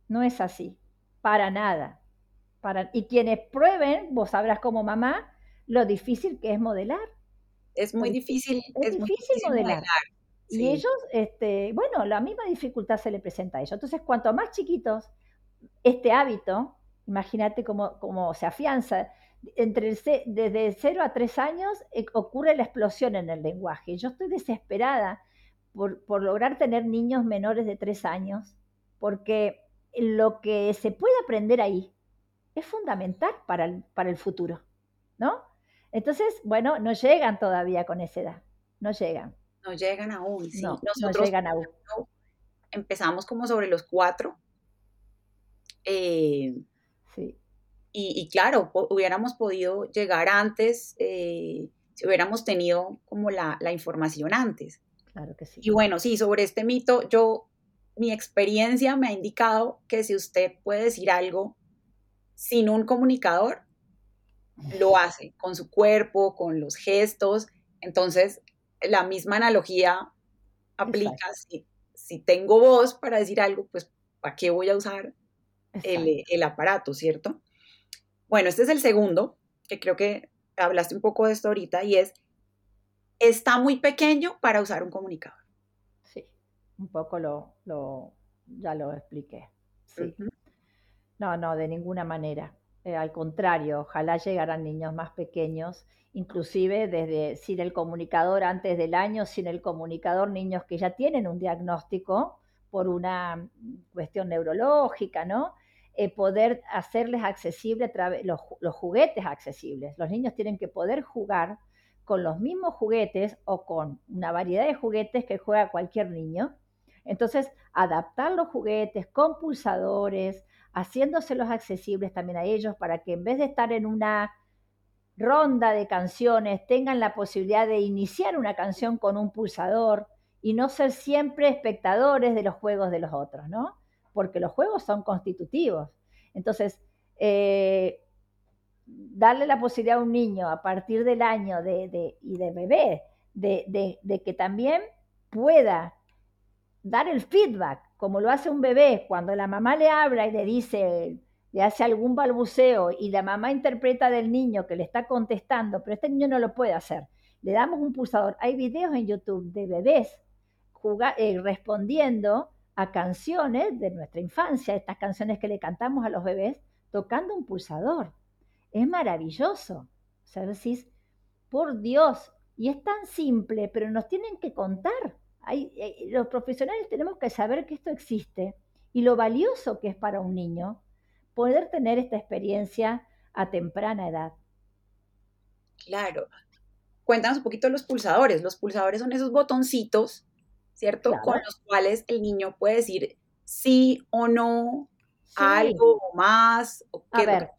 no es así, para nada. Para, y quienes prueben, vos sabrás como mamá, lo difícil que es modelar. Es muy difícil. Es, difícil, modelar. Y ellos, este, bueno, la misma dificultad se le presenta a ellos. Entonces, cuanto más chiquitos, este hábito, imagínate cómo, cómo se afianza, entre desde 0 a 3 años eh, ocurre la explosión en el lenguaje. Yo estoy desesperada por, por lograr tener niños menores de 3 años, porque lo que se puede aprender ahí es fundamental para el, para el futuro, ¿no? Entonces, bueno, no llegan todavía con esa edad, no llegan no llegan aún. Sí. No, Nosotros no llegan aún. Empezamos como sobre los cuatro. Eh, sí. Y, claro, hubiéramos podido llegar antes eh, si hubiéramos tenido como la, la, información antes. Claro que sí. Y bueno, sí, sobre este mito, yo, mi experiencia me ha indicado que si usted puede decir algo sin un comunicador, lo hace con su cuerpo, con los gestos. Entonces, la misma analogía aplica. Si, tengo voz para decir algo, pues ¿para qué voy a usar el, aparato, cierto? Bueno, este es el segundo, que creo que hablaste un poco de esto ahorita, y es, está muy pequeño para usar un comunicador. Sí, un poco lo, lo ya lo expliqué. Sí. No, no, de ninguna manera. Eh, al contrario, ojalá llegaran niños más pequeños inclusive desde sin el comunicador antes del año, sin el comunicador niños que ya tienen un diagnóstico por una cuestión neurológica, ¿no? Eh, poder hacerles accesible los, los juguetes accesibles. Los niños tienen que poder jugar con los mismos juguetes o con una variedad de juguetes que juega cualquier niño. Entonces, adaptar los juguetes con pulsadores, haciéndoselos accesibles también a ellos para que en vez de estar en una ronda de canciones tengan la posibilidad de iniciar una canción con un pulsador y no ser siempre espectadores de los juegos de los otros, ¿no? Porque los juegos son constitutivos. Entonces, eh, darle la posibilidad a un niño a partir del año de, y de bebé, de, de que también pueda dar el feedback, como lo hace un bebé, cuando la mamá le habla y le dice, le hace algún balbuceo y la mamá interpreta del niño que le está contestando, pero este niño no lo puede hacer. Le damos un pulsador. Hay videos en YouTube de bebés eh, respondiendo a canciones de nuestra infancia, estas canciones que le cantamos a los bebés, tocando un pulsador. Es maravilloso. O sea, decís, por Dios, y es tan simple, pero nos tienen que contar. Eh, los profesionales tenemos que saber que esto existe y lo valioso que es para un niño poder tener esta experiencia a temprana edad. Claro. Cuéntanos un poquito de los pulsadores. Los pulsadores son esos botoncitos, ¿cierto? Con los cuales el niño puede decir sí o no, algo o más. O a ver,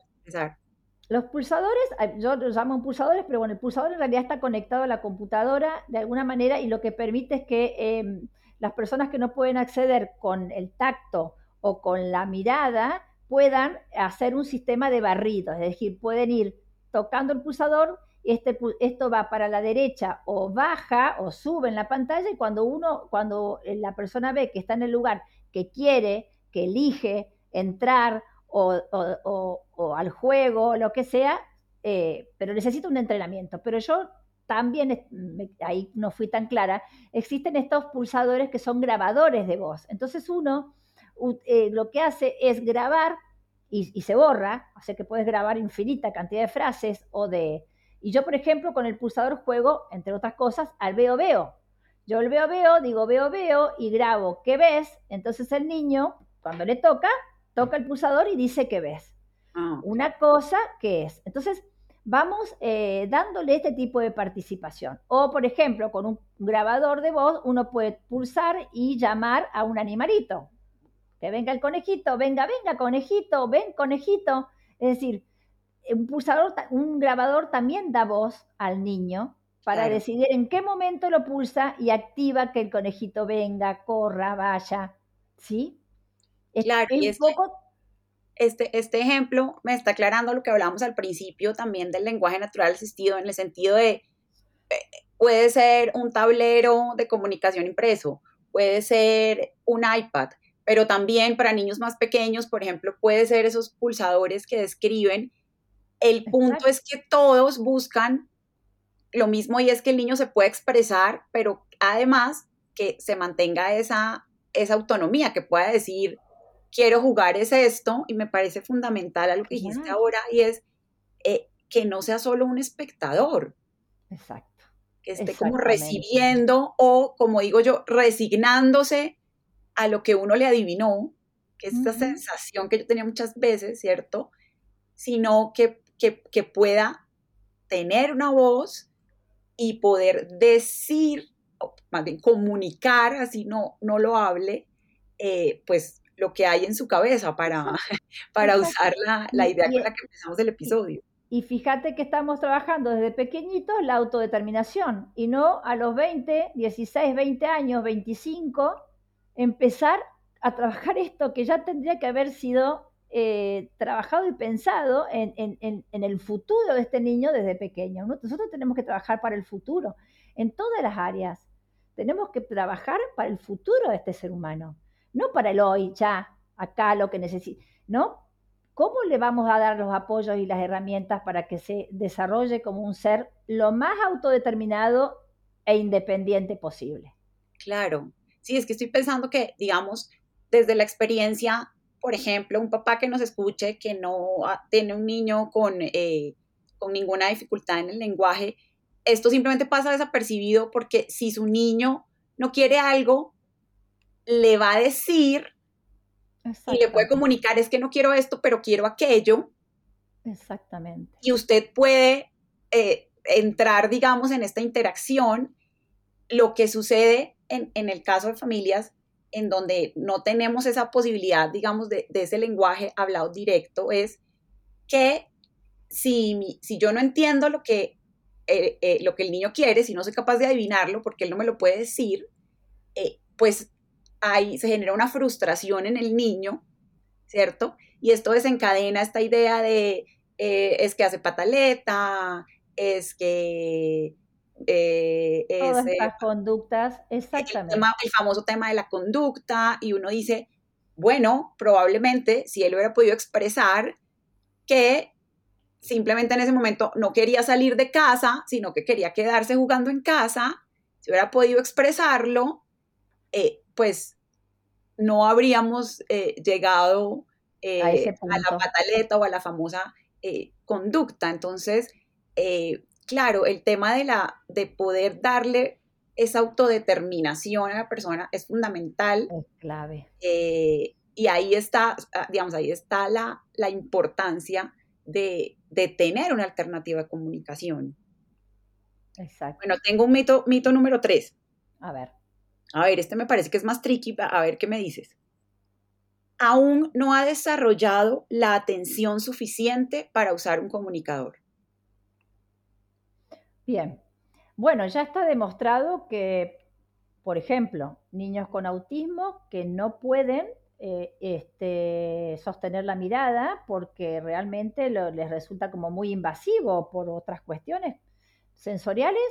los pulsadores, yo los llamo pulsadores, pero bueno, el pulsador en realidad está conectado a la computadora de alguna manera y lo que permite es que em, las personas que no pueden acceder con el tacto o con la mirada puedan hacer un sistema de barrido, es decir, pueden ir tocando el pulsador, este, esto va para la derecha o baja o sube en la pantalla y cuando uno, cuando la persona ve que está en el lugar que quiere, que elige entrar o, al juego, o lo que sea, eh, pero necesita un entrenamiento. Pero yo también, ahí no fui tan clara, existen estos pulsadores que son grabadores de voz. Entonces uno eh, lo que hace es grabar y, se borra, o sea que puedes grabar infinita cantidad de frases o de... Y yo, por ejemplo, con el pulsador juego, entre otras cosas, al veo veo. Yo el veo veo, digo veo veo y grabo ¿qué ves? Entonces el niño, cuando le toca, toca el pulsador y dice ¿qué ves? Ah, Una cosa que es. Entonces, vamos eh, dándole este tipo de participación. O, por ejemplo, con un grabador de voz, uno puede pulsar y llamar a un animalito que venga el conejito, venga, venga, conejito, ven, conejito. Es decir, un pulsador, un grabador también da voz al niño para decidir en qué momento lo pulsa y activa que el conejito venga, corra, vaya, ¿sí? claro, y es poco... este, este ejemplo me está aclarando lo que hablábamos al principio también del lenguaje natural asistido, en el sentido de, eh, puede ser un tablero de comunicación impreso, puede ser un iPad, pero también para niños más pequeños, por ejemplo, puede ser esos pulsadores que describen. El punto es que todos buscan lo mismo y es que el niño se puede expresar, pero además que se mantenga esa, esa autonomía, que pueda decir, quiero jugar es esto, y me parece fundamental a lo que dijiste ahora, y es eh, que no sea solo un espectador. Exacto. Que esté como recibiendo o, como digo yo, resignándose a lo que uno le adivinó, que es esta sensación que yo tenía muchas veces, ¿cierto? Sino que, que, pueda tener una voz y poder decir, o más bien comunicar, así no, no lo hable, eh, pues lo que hay en su cabeza para, para usar la, la idea con la que empezamos el episodio. Y fíjate que estamos trabajando desde pequeñitos la autodeterminación y no a los 20, 16, 20 años, 25, empezar a trabajar esto que ya tendría que haber sido eh, trabajado y pensado en, el futuro de este niño desde pequeño. Nosotros tenemos que trabajar para el futuro, en todas las áreas. Tenemos que trabajar para el futuro de este ser humano, no para el hoy, ya, acá lo que necesita, ¿no? ¿Cómo le vamos a dar los apoyos y las herramientas para que se desarrolle como un ser lo más autodeterminado e independiente posible? Claro, Sí, es que estoy pensando que, digamos, desde la experiencia, por ejemplo, un papá que nos escuche que no tiene un niño con, eh, con ninguna dificultad en el lenguaje, esto simplemente pasa desapercibido porque si su niño no quiere algo, le va a decir y le puede comunicar, es que no quiero esto, pero quiero aquello. Exactamente. Y usted puede eh, entrar, digamos, en esta interacción. Lo que sucede en, el caso de familias en donde no tenemos esa posibilidad, digamos, de, ese lenguaje hablado directo, es que si, si yo no entiendo lo que, eh, eh, lo que el niño quiere, si no soy capaz de adivinarlo, porque él no me lo puede decir, eh, pues ahí se genera una frustración en el niño, ¿cierto? Y esto desencadena esta idea de, es que hace pataleta, es que eh, Todas estas conductas, exactamente. El, famoso tema de la conducta, y uno dice, bueno, probablemente si él hubiera podido expresar que simplemente en ese momento no quería salir de casa, sino que quería quedarse jugando en casa, si hubiera podido expresarlo, eh, pues no habríamos eh, llegado a, a, la pataleta o a la famosa conducta. Entonces, claro, el tema de, la, de poder darle esa autodeterminación a la persona es fundamental. Es clave. Eh, y ahí está, ah, digamos, ahí está la, la importancia de, de, tener una alternativa de comunicación. Exacto. Bueno, tengo un mito, mito número tres. A ver. A ver, este me parece que es más tricky, a ver qué me dices. Aún no ha desarrollado la atención suficiente para usar un comunicador. Bien. Bueno, ya está demostrado que, por ejemplo, niños con autismo que no pueden eh, este, sostener la mirada porque realmente les resulta como muy invasivo por otras cuestiones sensoriales,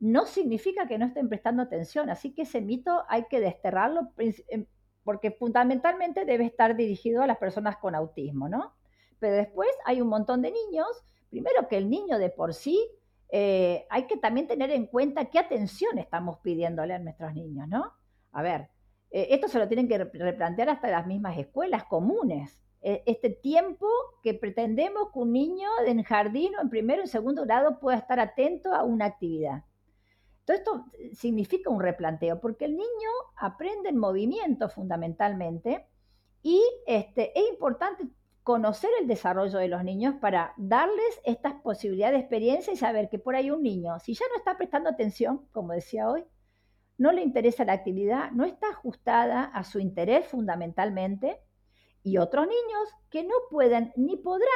no significa que no estén prestando atención. Así que ese mito hay que desterrarlo em, porque fundamentalmente debe estar dirigido a las personas con autismo, ¿no? Pero después hay un montón de niños, primero que el niño de por sí eh, hay que también tener en cuenta qué atención estamos pidiéndole a nuestros niños, ¿no? A ver, eh, esto se lo tienen que replantear hasta las mismas escuelas comunes. E, este tiempo que pretendemos que un niño en jardín o en primero en segundo grado pueda estar atento a una actividad. Todo esto significa un replanteo, porque el niño aprende en movimiento fundamentalmente y este, es importante conocer el desarrollo de los niños para darles estas posibilidades de experiencia y saber que por ahí un niño, si ya no está prestando atención, como decía hoy, no le interesa la actividad, no está ajustada a su interés fundamentalmente, y otros niños que no pueden ni podrán,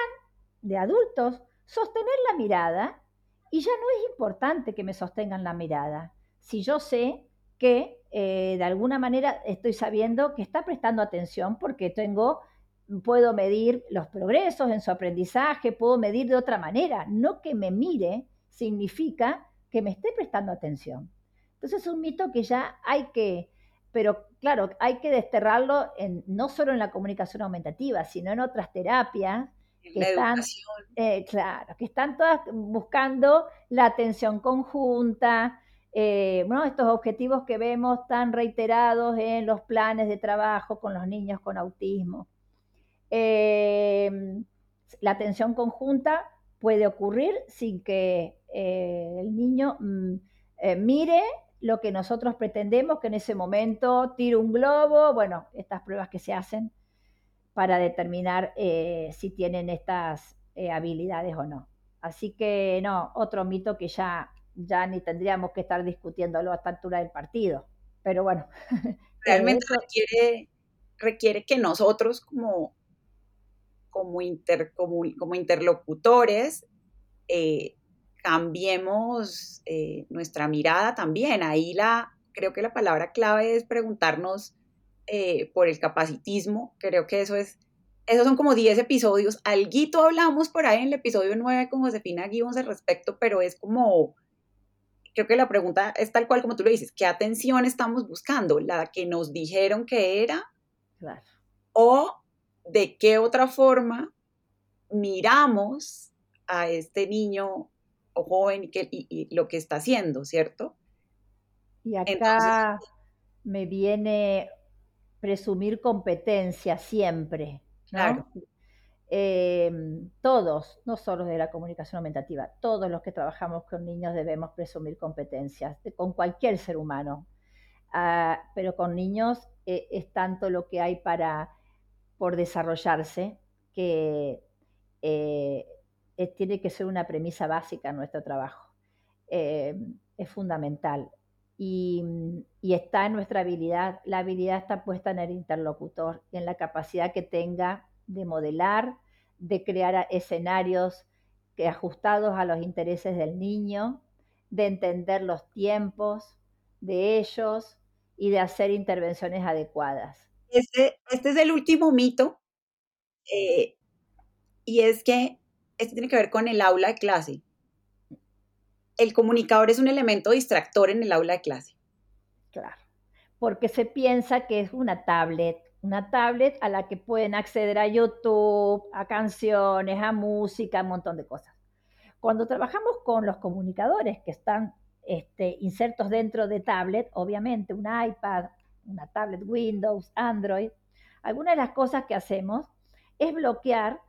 de adultos, sostener la mirada, y ya no es importante que me sostengan la mirada, si yo sé que eh, de alguna manera estoy sabiendo que está prestando atención porque tengo, puedo medir los progresos en su aprendizaje, puedo medir de otra manera. No que me mire significa que me esté prestando atención. Entonces es un mito que ya hay que, pero claro, hay que desterrarlo en, no solo en la comunicación aumentativa, sino en otras terapias que están, eh, claro, que están todas buscando la atención conjunta, eh, estos objetivos que vemos tan reiterados en los planes de trabajo con los niños con autismo. Em, la atención conjunta puede ocurrir sin que eh, el niño mm, eh, mire lo que nosotros pretendemos, que en ese momento tire un globo, bueno, estas pruebas que se hacen para determinar si tienen estas habilidades o no. Así que no, otro mito que ya ya ni tendríamos que estar discutiéndolo a esta altura del partido. Pero bueno. Realmente requiere, requiere que nosotros como, como, como, interlocutores eh, cambiemos eh, nuestra mirada también. Ahí la, creo que la palabra clave es preguntarnos eh, por el capacitismo. Creo que eso es, esos son como 10 episodios. Alguito hablamos por ahí en el episodio 9 con Josefina Gibbons al respecto, pero es como creo que la pregunta es tal cual como tú lo dices, ¿qué atención estamos buscando? ¿La que nos dijeron que era? Claro. ¿O de qué otra forma miramos a este niño o joven y, lo que está haciendo, ¿cierto? Y acá me viene presumir competencia siempre. Claro. Em, todos, no solo de la comunicación aumentativa, todos los que trabajamos con niños debemos presumir competencias, con cualquier ser humano. Ah, pero con niños eh, es tanto lo que hay para, por desarrollarse que eh, tiene que ser una premisa básica en nuestro trabajo. Em, es fundamental. Y, y, está en nuestra habilidad, la habilidad está puesta en el interlocutor, en la capacidad que tenga de modelar, de crear escenarios que, ajustados a los intereses del niño, de entender los tiempos de ellos y de hacer intervenciones adecuadas. Este, este es el último mito eh, y es que este tiene que ver con el aula de clase. El comunicador es un elemento distractor en el aula de clase. Claro, porque se piensa que es una tablet, una tablet a la que pueden acceder a YouTube, a canciones, a música, un montón de cosas. Cuando trabajamos con los comunicadores que están este, insertos dentro de tablet, obviamente un iPad, una tablet Windows, Android, algunas de las cosas que hacemos es bloquear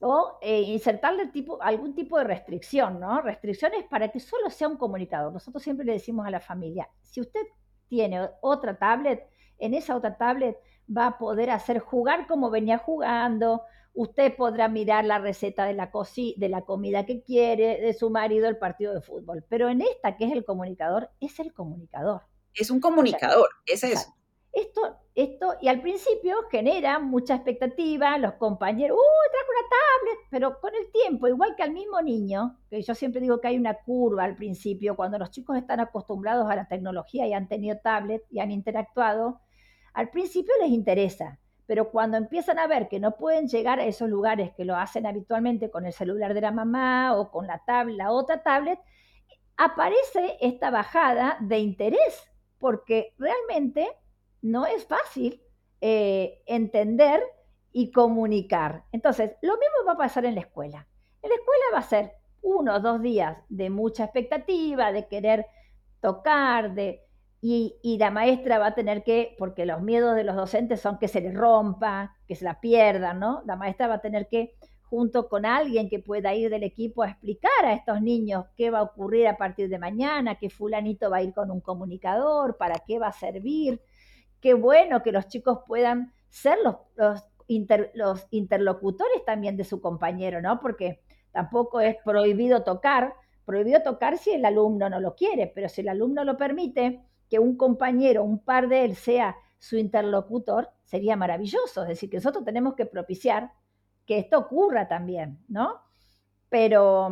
o eh, insertarle tipo, algún tipo de restricción, ¿no? Restricciones para que solo sea un comunicador. Nosotros siempre le decimos a la familia, si usted tiene otra tablet, en esa otra tablet va a poder hacer jugar como venía jugando, usted podrá mirar la receta de la, de la comida que quiere, de su marido, el partido de fútbol. Pero en esta, que es el comunicador, es el comunicador. Es un comunicador, es eso. Esto, esto, y al principio genera mucha expectativa, los compañeros, ¡uh, trajo una tablet! Pero con el tiempo, igual que al mismo niño, que yo siempre digo que hay una curva al principio, cuando los chicos están acostumbrados a la tecnología y han tenido tablet y han interactuado, al principio les interesa, pero cuando empiezan a ver que no pueden llegar a esos lugares que lo hacen habitualmente con el celular de la mamá o con la, tablet, la otra tablet, aparece esta bajada de interés, porque realmente no es fácil eh, entender y comunicar. Entonces, lo mismo va a pasar en la escuela. En la escuela va a ser uno o dos días de mucha expectativa, de querer tocar, de, y, la maestra va a tener que, porque los miedos de los docentes son que se les rompa, que se la pierdan, ¿no? La maestra va a tener que, junto con alguien que pueda ir del equipo a explicar a estos niños qué va a ocurrir a partir de mañana, que fulanito va a ir con un comunicador, para qué va a servir. Qué bueno que los chicos puedan ser los, los, los interlocutores también de su compañero, ¿no? Porque tampoco es prohibido tocar, prohibido tocar si el alumno no lo quiere, pero si el alumno lo permite, que un compañero, un par de él sea su interlocutor, sería maravilloso. Es decir, que nosotros tenemos que propiciar que esto ocurra también, ¿no? Pero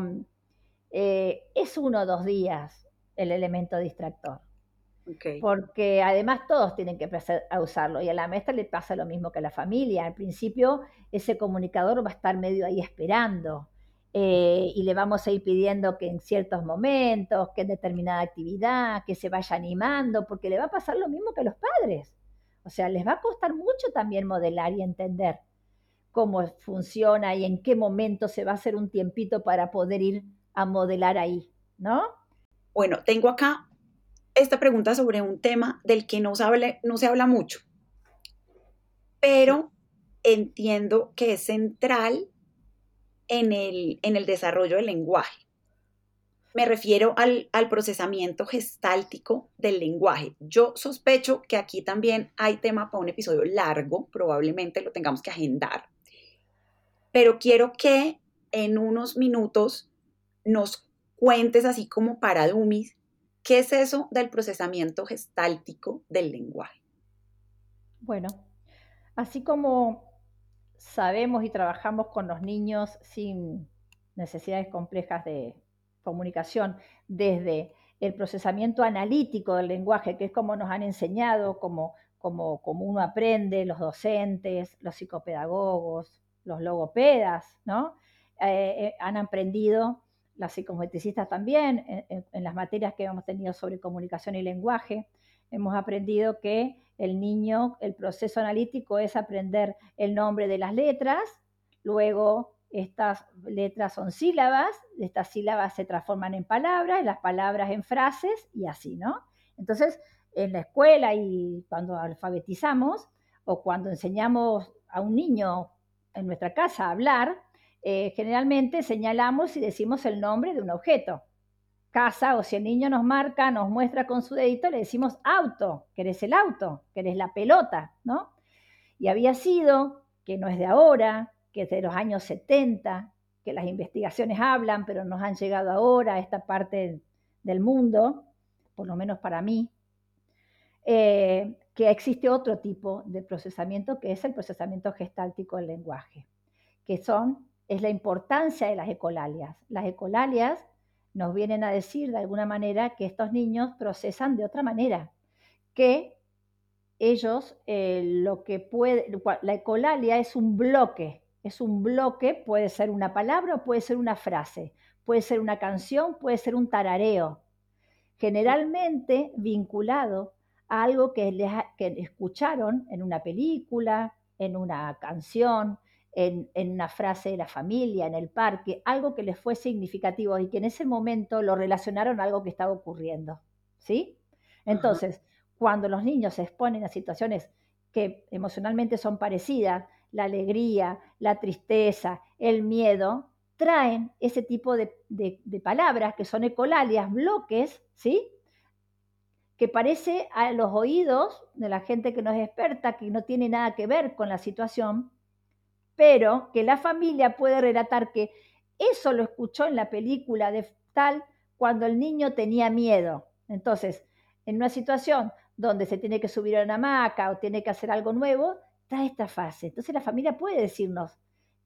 eh, es uno o dos días el elemento distractor. Porque además todos tienen que empezar a usarlo y a la maestra le pasa lo mismo que a la familia. Al principio ese comunicador va a estar medio ahí esperando eh, y le vamos a ir pidiendo que en ciertos momentos, que en determinada actividad, que se vaya animando, porque le va a pasar lo mismo que a los padres. O sea, les va a costar mucho también modelar y entender cómo funciona y en qué momento se va a hacer un tiempito para poder ir a modelar ahí, ¿no? Bueno, tengo acá esta pregunta sobre un tema del que no se habla, mucho, pero entiendo que es central en el, en el desarrollo del lenguaje. Me refiero al, procesamiento gestáltico del lenguaje. Yo sospecho que aquí también hay tema para un episodio largo, probablemente lo tengamos que agendar, pero quiero que en unos minutos nos cuentes así como para Dumis, ¿qué es eso del procesamiento gestáltico del lenguaje? Bueno, así como sabemos y trabajamos con los niños sin necesidades complejas de comunicación, desde el procesamiento analítico del lenguaje, que es como nos han enseñado, como, como, como uno aprende, los docentes, los psicopedagogos, los logopedas, ¿no? Eh, eh, han aprendido, las psicometricistas también, en, las materias que hemos tenido sobre comunicación y lenguaje, hemos aprendido que el niño, el proceso analítico es aprender el nombre de las letras, luego estas letras son sílabas, estas sílabas se transforman en palabras, las palabras en frases y así, ¿no? Entonces, en la escuela y cuando alfabetizamos o cuando enseñamos a un niño en nuestra casa hablar, eh, generalmente señalamos y decimos el nombre de un objeto. Casa, o si el niño nos marca, nos muestra con su dedito, le decimos auto, que eres el auto, que eres la pelota, ¿no? Y había sido, que no es de ahora, que es de los años 70, que las investigaciones hablan, pero nos han llegado ahora a esta parte del mundo, por lo menos para mí, eh, que existe otro tipo de procesamiento que es el procesamiento gestáltico del lenguaje, que son, es la importancia de las ecolalias. Las ecolalias nos vienen a decir de alguna manera que estos niños procesan de otra manera, que ellos eh, lo que puede, la ecolalia es un bloque, es un bloque, puede ser una palabra o puede ser una frase, puede ser una canción, puede ser un tarareo, generalmente vinculado algo que, les, que escucharon en una película, en una canción, en, una frase de la familia, en el parque, algo que les fue significativo y que en ese momento lo relacionaron a algo que estaba ocurriendo. ¿Sí? Entonces, cuando los niños se exponen a situaciones que emocionalmente son parecidas, la alegría, la tristeza, el miedo, traen ese tipo de, de palabras que son ecolalias, bloques, ¿sí? Que parece a los oídos de la gente que no es experta, que no tiene nada que ver con la situación, pero que la familia puede relatar que eso lo escuchó en la película de tal cuando el niño tenía miedo. Entonces, en una situación donde se tiene que subir a una hamaca o tiene que hacer algo nuevo, está esta fase. Entonces la familia puede decirnos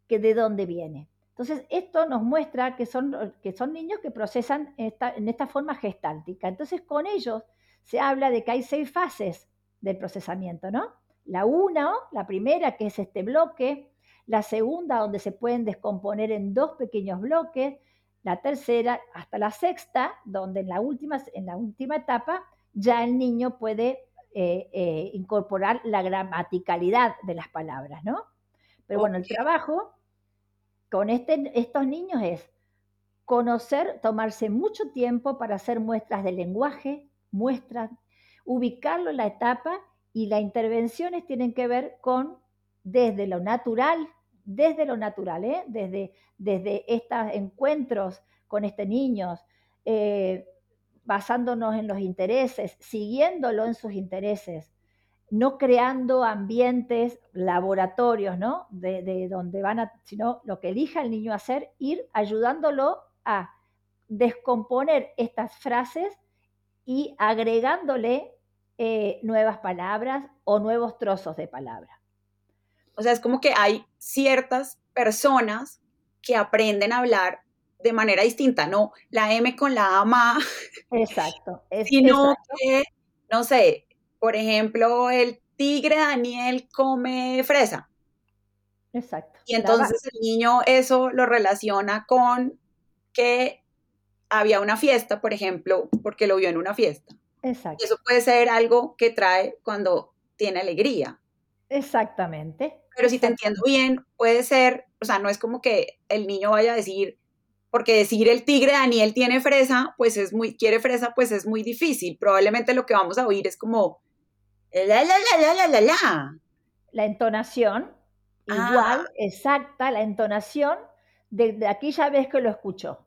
que de dónde viene. Entonces, esto nos muestra que son, que son niños que procesan esta, en esta forma gestáltica. Entonces, con ellos se habla de que hay seis fases del procesamiento, ¿no? La una, la primera, que es este bloque, la segunda, donde se pueden descomponer en dos pequeños bloques, la tercera hasta la sexta, donde en la última, en la última etapa ya el niño puede eh, eh, incorporar la gramaticalidad de las palabras, ¿no? Pero bueno, el trabajo con este, estos niños es conocer, tomarse mucho tiempo para hacer muestras de lenguaje, muestras, ubicarlo en la etapa y las intervenciones tienen que ver con desde lo natural, desde lo natural, ¿eh? desde, desde estos encuentros con este niño, eh, basándonos en los intereses, siguiéndolo en sus intereses, no creando ambientes, laboratorios, ¿no? De, de, donde van a, sino lo que elija el niño hacer, ir ayudándolo a descomponer estas frases y agregándole eh, nuevas palabras o nuevos trozos de palabra. O sea, es como que hay ciertas personas que aprenden a hablar de manera distinta, no la M con la A Exacto. sino que no sé, por ejemplo, el tigre Daniel come fresa. Exacto. Y entonces el niño eso lo relaciona con que había una fiesta, por ejemplo, porque lo vio en una fiesta. Exacto. Y eso puede ser algo que trae cuando tiene alegría. Exactamente. Pero si te entiendo bien, puede ser, o sea, no es como que el niño vaya a decir, porque decir el tigre Daniel tiene fresa, pues es muy, quiere fresa, pues es muy difícil. Probablemente lo que vamos a oír es como, la, la, la, la, la, la, la. La entonación, igual, Ah. exacta, la entonación de, de aquella vez que lo escuchó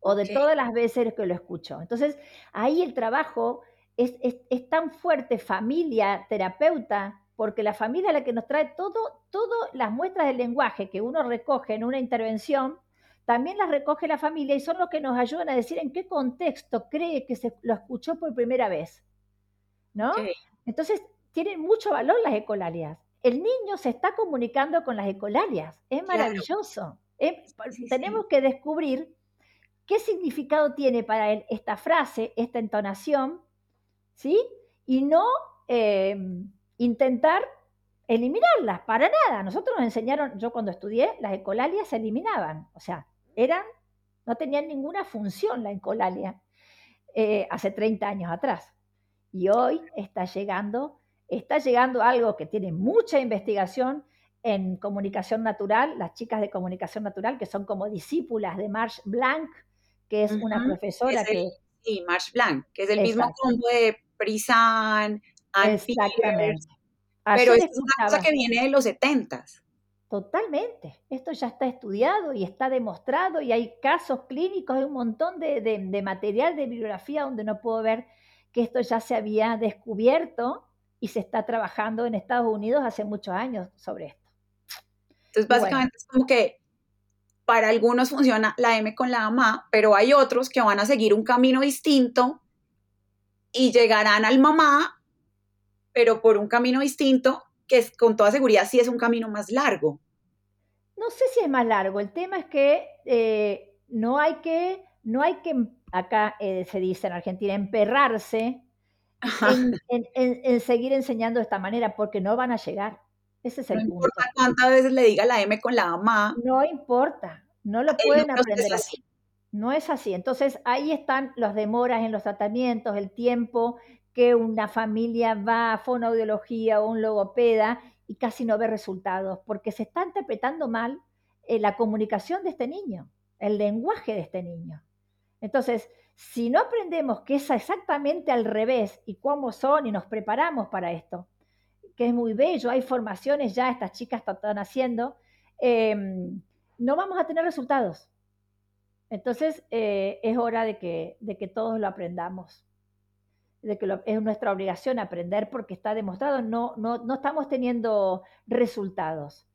o de todas las veces que lo escuchó. Entonces, ahí el trabajo es, es- es tan fuerte, familia, terapeuta, porque la familia es la que nos trae todo, todas las muestras del lenguaje que uno recoge en una intervención, también las recoge la familia y son los que nos ayudan a decir en qué contexto cree que se lo escuchó por primera vez. ¿No? Entonces, tienen mucho valor las ecolalias. El niño se está comunicando con las ecolalias. Es Claro. maravilloso. Es- Sí, sí. tenemos que descubrir qué significado tiene para él esta frase, esta entonación, ¿sí? Y no eh, intentar eliminarlas, para nada. Nosotros nos enseñaron, yo cuando estudié, las ecolalias se eliminaban, o sea, eran, no tenían ninguna función la ecolalia eh, hace 30 años atrás. Y hoy está llegando, está llegando algo que tiene mucha investigación en comunicación natural, las chicas de comunicación natural, que son como discípulas de Marsh Blanc, que es una profesora es el- que... Sí, Marsh Blanc, que es el mismo combo de Prisan, Exactamente. pero es una cosa que viene de los setentas. Totalmente. Esto ya está estudiado y está demostrado y hay casos clínicos, hay un montón de, de- de material de bibliografía donde no puedo ver que esto ya se había descubierto y se está trabajando en Estados Unidos hace muchos años sobre esto. Entonces, Bueno. básicamente es como que para algunos funciona la M con la mamá, pero hay otros que van a seguir un camino distinto y llegarán al mamá, pero por un camino distinto, que es, con toda seguridad sí es un camino más largo. No sé si es más largo, el tema es que eh, no hay que, no hay que, acá eh, se dice en Argentina, emperrarse en, en- en- en seguir enseñando de esta manera porque no van a llegar. Ese es No el punto. importa cuántas veces le diga la M con la mamá, No importa, no lo pueden aprender así. No es así. Entonces ahí están las demoras en los tratamientos, el tiempo que una familia va a fonoaudiología o un logopeda y casi no ve resultados, porque se está interpretando mal eh, la comunicación de este niño, el lenguaje de este niño. Entonces, si no aprendemos que es exactamente al revés y cómo son y nos preparamos para esto, que es muy bello, hay formaciones ya, estas chicas están haciendo, eh, no vamos a tener resultados. Entonces, eh, es hora de que, de que todos lo aprendamos, de que lo- es nuestra obligación aprender porque está demostrado, no, no, no estamos teniendo resultados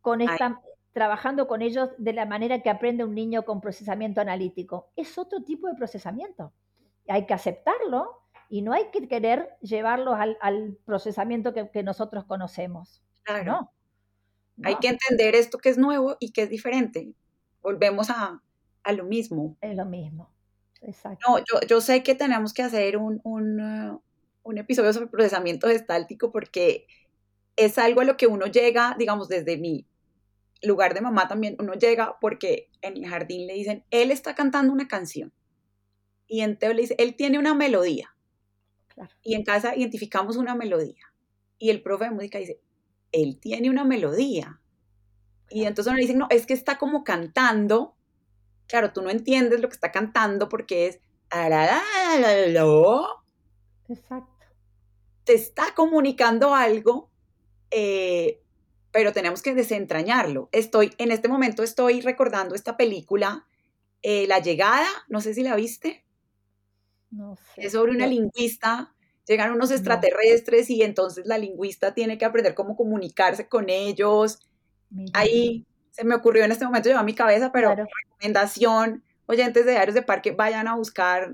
con esta, trabajando con ellos de la manera que aprende un niño con procesamiento analítico. Es otro tipo de procesamiento. Hay que aceptarlo y no hay que querer llevarlos al, al procesamiento que, que nosotros conocemos. Claro. No. Hay no, que entender esto que es nuevo y que es diferente. Volvemos a, a lo mismo. Es lo mismo. Exacto. No, yo, yo sé que tenemos que hacer un, un, uh, un episodio sobre procesamiento gestáltico porque es algo a lo que uno llega, digamos, desde mi lugar de mamá también, uno llega porque en el jardín le dicen, él está cantando una canción. Y en Teo le dice, él tiene una melodía. Claro. Y en casa identificamos una melodía. Y el profe de música dice, él tiene una melodía. Y entonces uno le dice, no, es que está como cantando. Claro, tú no entiendes lo que está cantando porque es... Exacto. Te está comunicando algo, eh, pero tenemos que desentrañarlo. Estoy, en este momento estoy recordando esta película, eh, La Llegada, no sé si la viste, No sé. es sobre una lingüista, llegan unos No. extraterrestres y entonces la lingüista tiene que aprender cómo comunicarse con ellos. mira, Ahí se me ocurrió en este momento, lleva a mi cabeza, pero claro, recomendación, oyentes de Diarios de Parque, vayan a buscar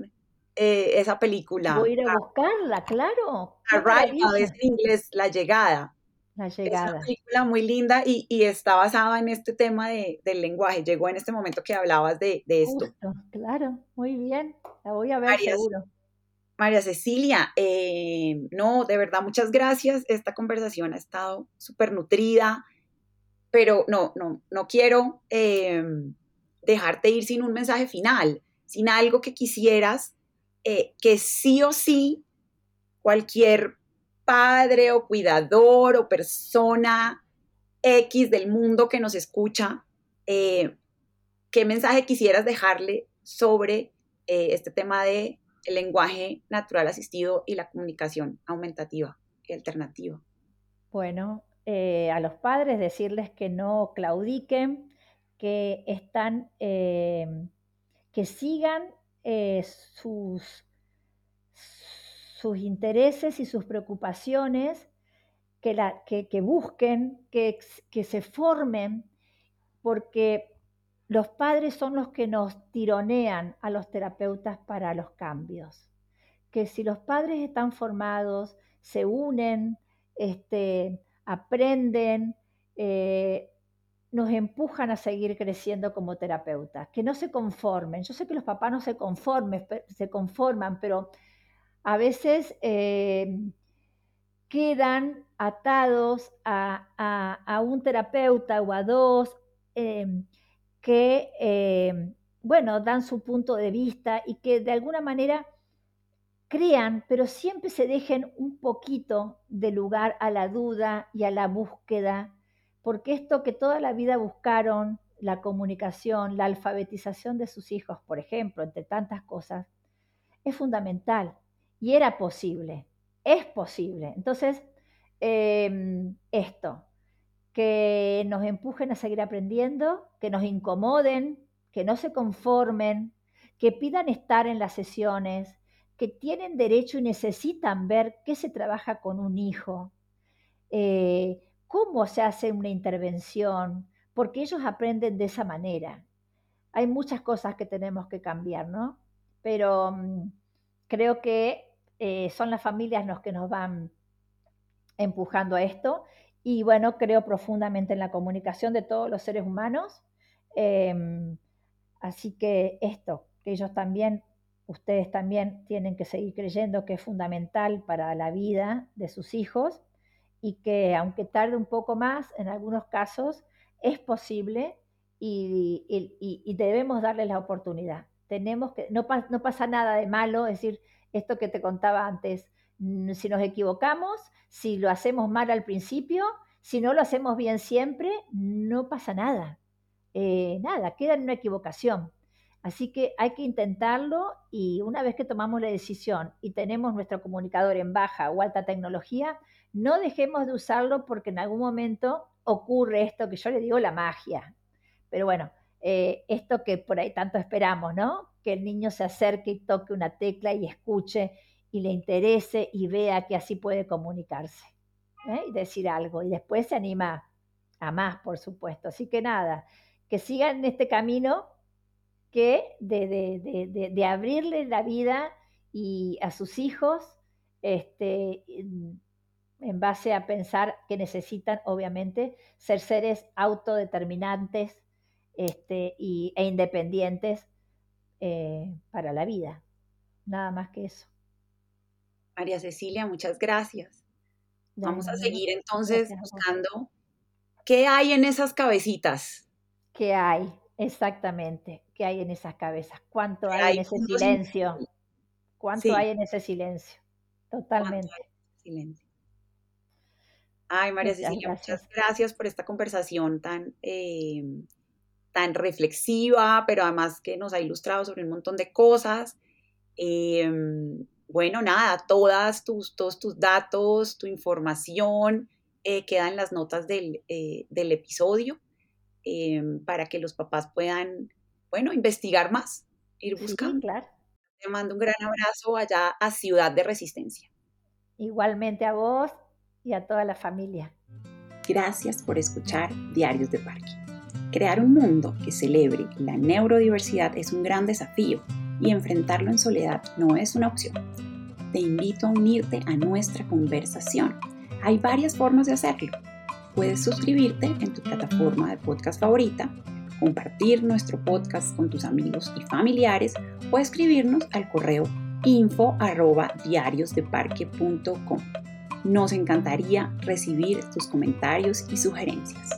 eh, esa película. voy a ir a buscarla, claro. Arrival es en inglés, La Llegada. La Es una llegada. película muy linda y, y está basada en este tema de- del lenguaje. Llegó en este momento que hablabas de, de esto. Justo, claro, muy bien. La voy a ver seguro. María Cecilia, eh, no, de verdad, muchas gracias. Esta conversación ha estado súper nutrida, pero no, no, no quiero eh, dejarte ir sin un mensaje final, sin algo que quisieras eh, que sí o sí cualquier padre o cuidador o persona X del mundo que nos escucha, ¿qué mensaje quisieras dejarle sobre este tema de lenguaje natural asistido y la comunicación aumentativa y alternativa. Bueno, eh, a los padres decirles que no claudiquen, que están, eh, que sigan eh, sus, sus intereses y sus preocupaciones, que, la, que, que busquen, que, que se formen, porque los padres son los que nos tironean a los terapeutas para los cambios. Que si los padres están formados, se unen, este, aprenden, eh, nos empujan a seguir creciendo como terapeutas, que no se conformen. Yo sé que los papás no se, conformen, se conforman, pero a veces eh, quedan atados a, un terapeuta o a dos. Eh, que, eh, bueno, dan su punto de vista y que de alguna manera crean, pero siempre se dejen un poquito de lugar a la duda y a la búsqueda, porque esto que toda la vida buscaron, la comunicación, la alfabetización de sus hijos, por ejemplo, entre tantas cosas, es fundamental y era posible, es posible. Entonces, em, esto, que nos empujen a seguir aprendiendo, que nos incomoden, que no se conformen, que pidan estar en las sesiones, que tienen derecho y necesitan ver qué se trabaja con un hijo, eh, cómo se hace una intervención, porque ellos aprenden de esa manera. Hay muchas cosas que tenemos que cambiar, ¿no? Pero mm, creo que eh, son las familias los que nos van empujando a esto y bueno, creo profundamente en la comunicación de todos los seres humanos. Em, así que esto, que ellos también, ustedes también tienen que seguir creyendo que es fundamental para la vida de sus hijos y que aunque tarde un poco más, en algunos casos es posible y, debemos darles la oportunidad. Tenemos que, no, no pasa nada de malo, es decir, esto que te contaba antes, si nos equivocamos, si lo hacemos mal al principio, si no lo hacemos bien siempre, no pasa nada. Eh, nada, queda en una equivocación. Así que hay que intentarlo y una vez que tomamos la decisión y tenemos nuestro comunicador en baja o alta tecnología, no dejemos de usarlo porque en algún momento ocurre esto que yo le digo la magia. Pero bueno, eh, esto que por ahí tanto esperamos, ¿no? Que el niño se acerque y toque una tecla y escuche y le interese y vea que así puede comunicarse ¿eh? y decir algo. Y después se anima a más, por supuesto. Así que nada, que sigan en este camino que de, abrirle la vida y a sus hijos este, en base a pensar que necesitan, obviamente, ser seres autodeterminantes este, y, e independientes eh, para la vida. Nada más que eso. María Cecilia, muchas gracias. Vamos a seguir entonces buscando qué hay en esas cabecitas. ¿Qué hay? Exactamente. ¿Qué hay en esas cabezas? ¿Cuánto hay, en ese silencio? ¿Cuánto hay en ese silencio? Totalmente. Silencio. Ay, María Cecilia, muchas gracias por esta conversación tan, em, tan reflexiva, pero además que nos ha ilustrado sobre un montón de cosas. Em, bueno, nada, todas tus, todos tus datos, tu información eh, quedan en las notas del, eh, episodio em, para que los papás puedan, bueno, investigar más, ir buscando. claro. Te mando un gran abrazo allá a Ciudad de Resistencia. Igualmente a vos y a toda la familia. Gracias por escuchar Diarios de Parque. Crear un mundo que celebre la neurodiversidad es un gran desafío y enfrentarlo en soledad no es una opción. Te invito a unirte a nuestra conversación. Hay varias formas de hacerlo. Puedes suscribirte en tu plataforma de podcast favorita, compartir nuestro podcast con tus amigos y familiares o escribirnos al correo info arroba diariosdeparque.com. Nos encantaría recibir tus comentarios y sugerencias.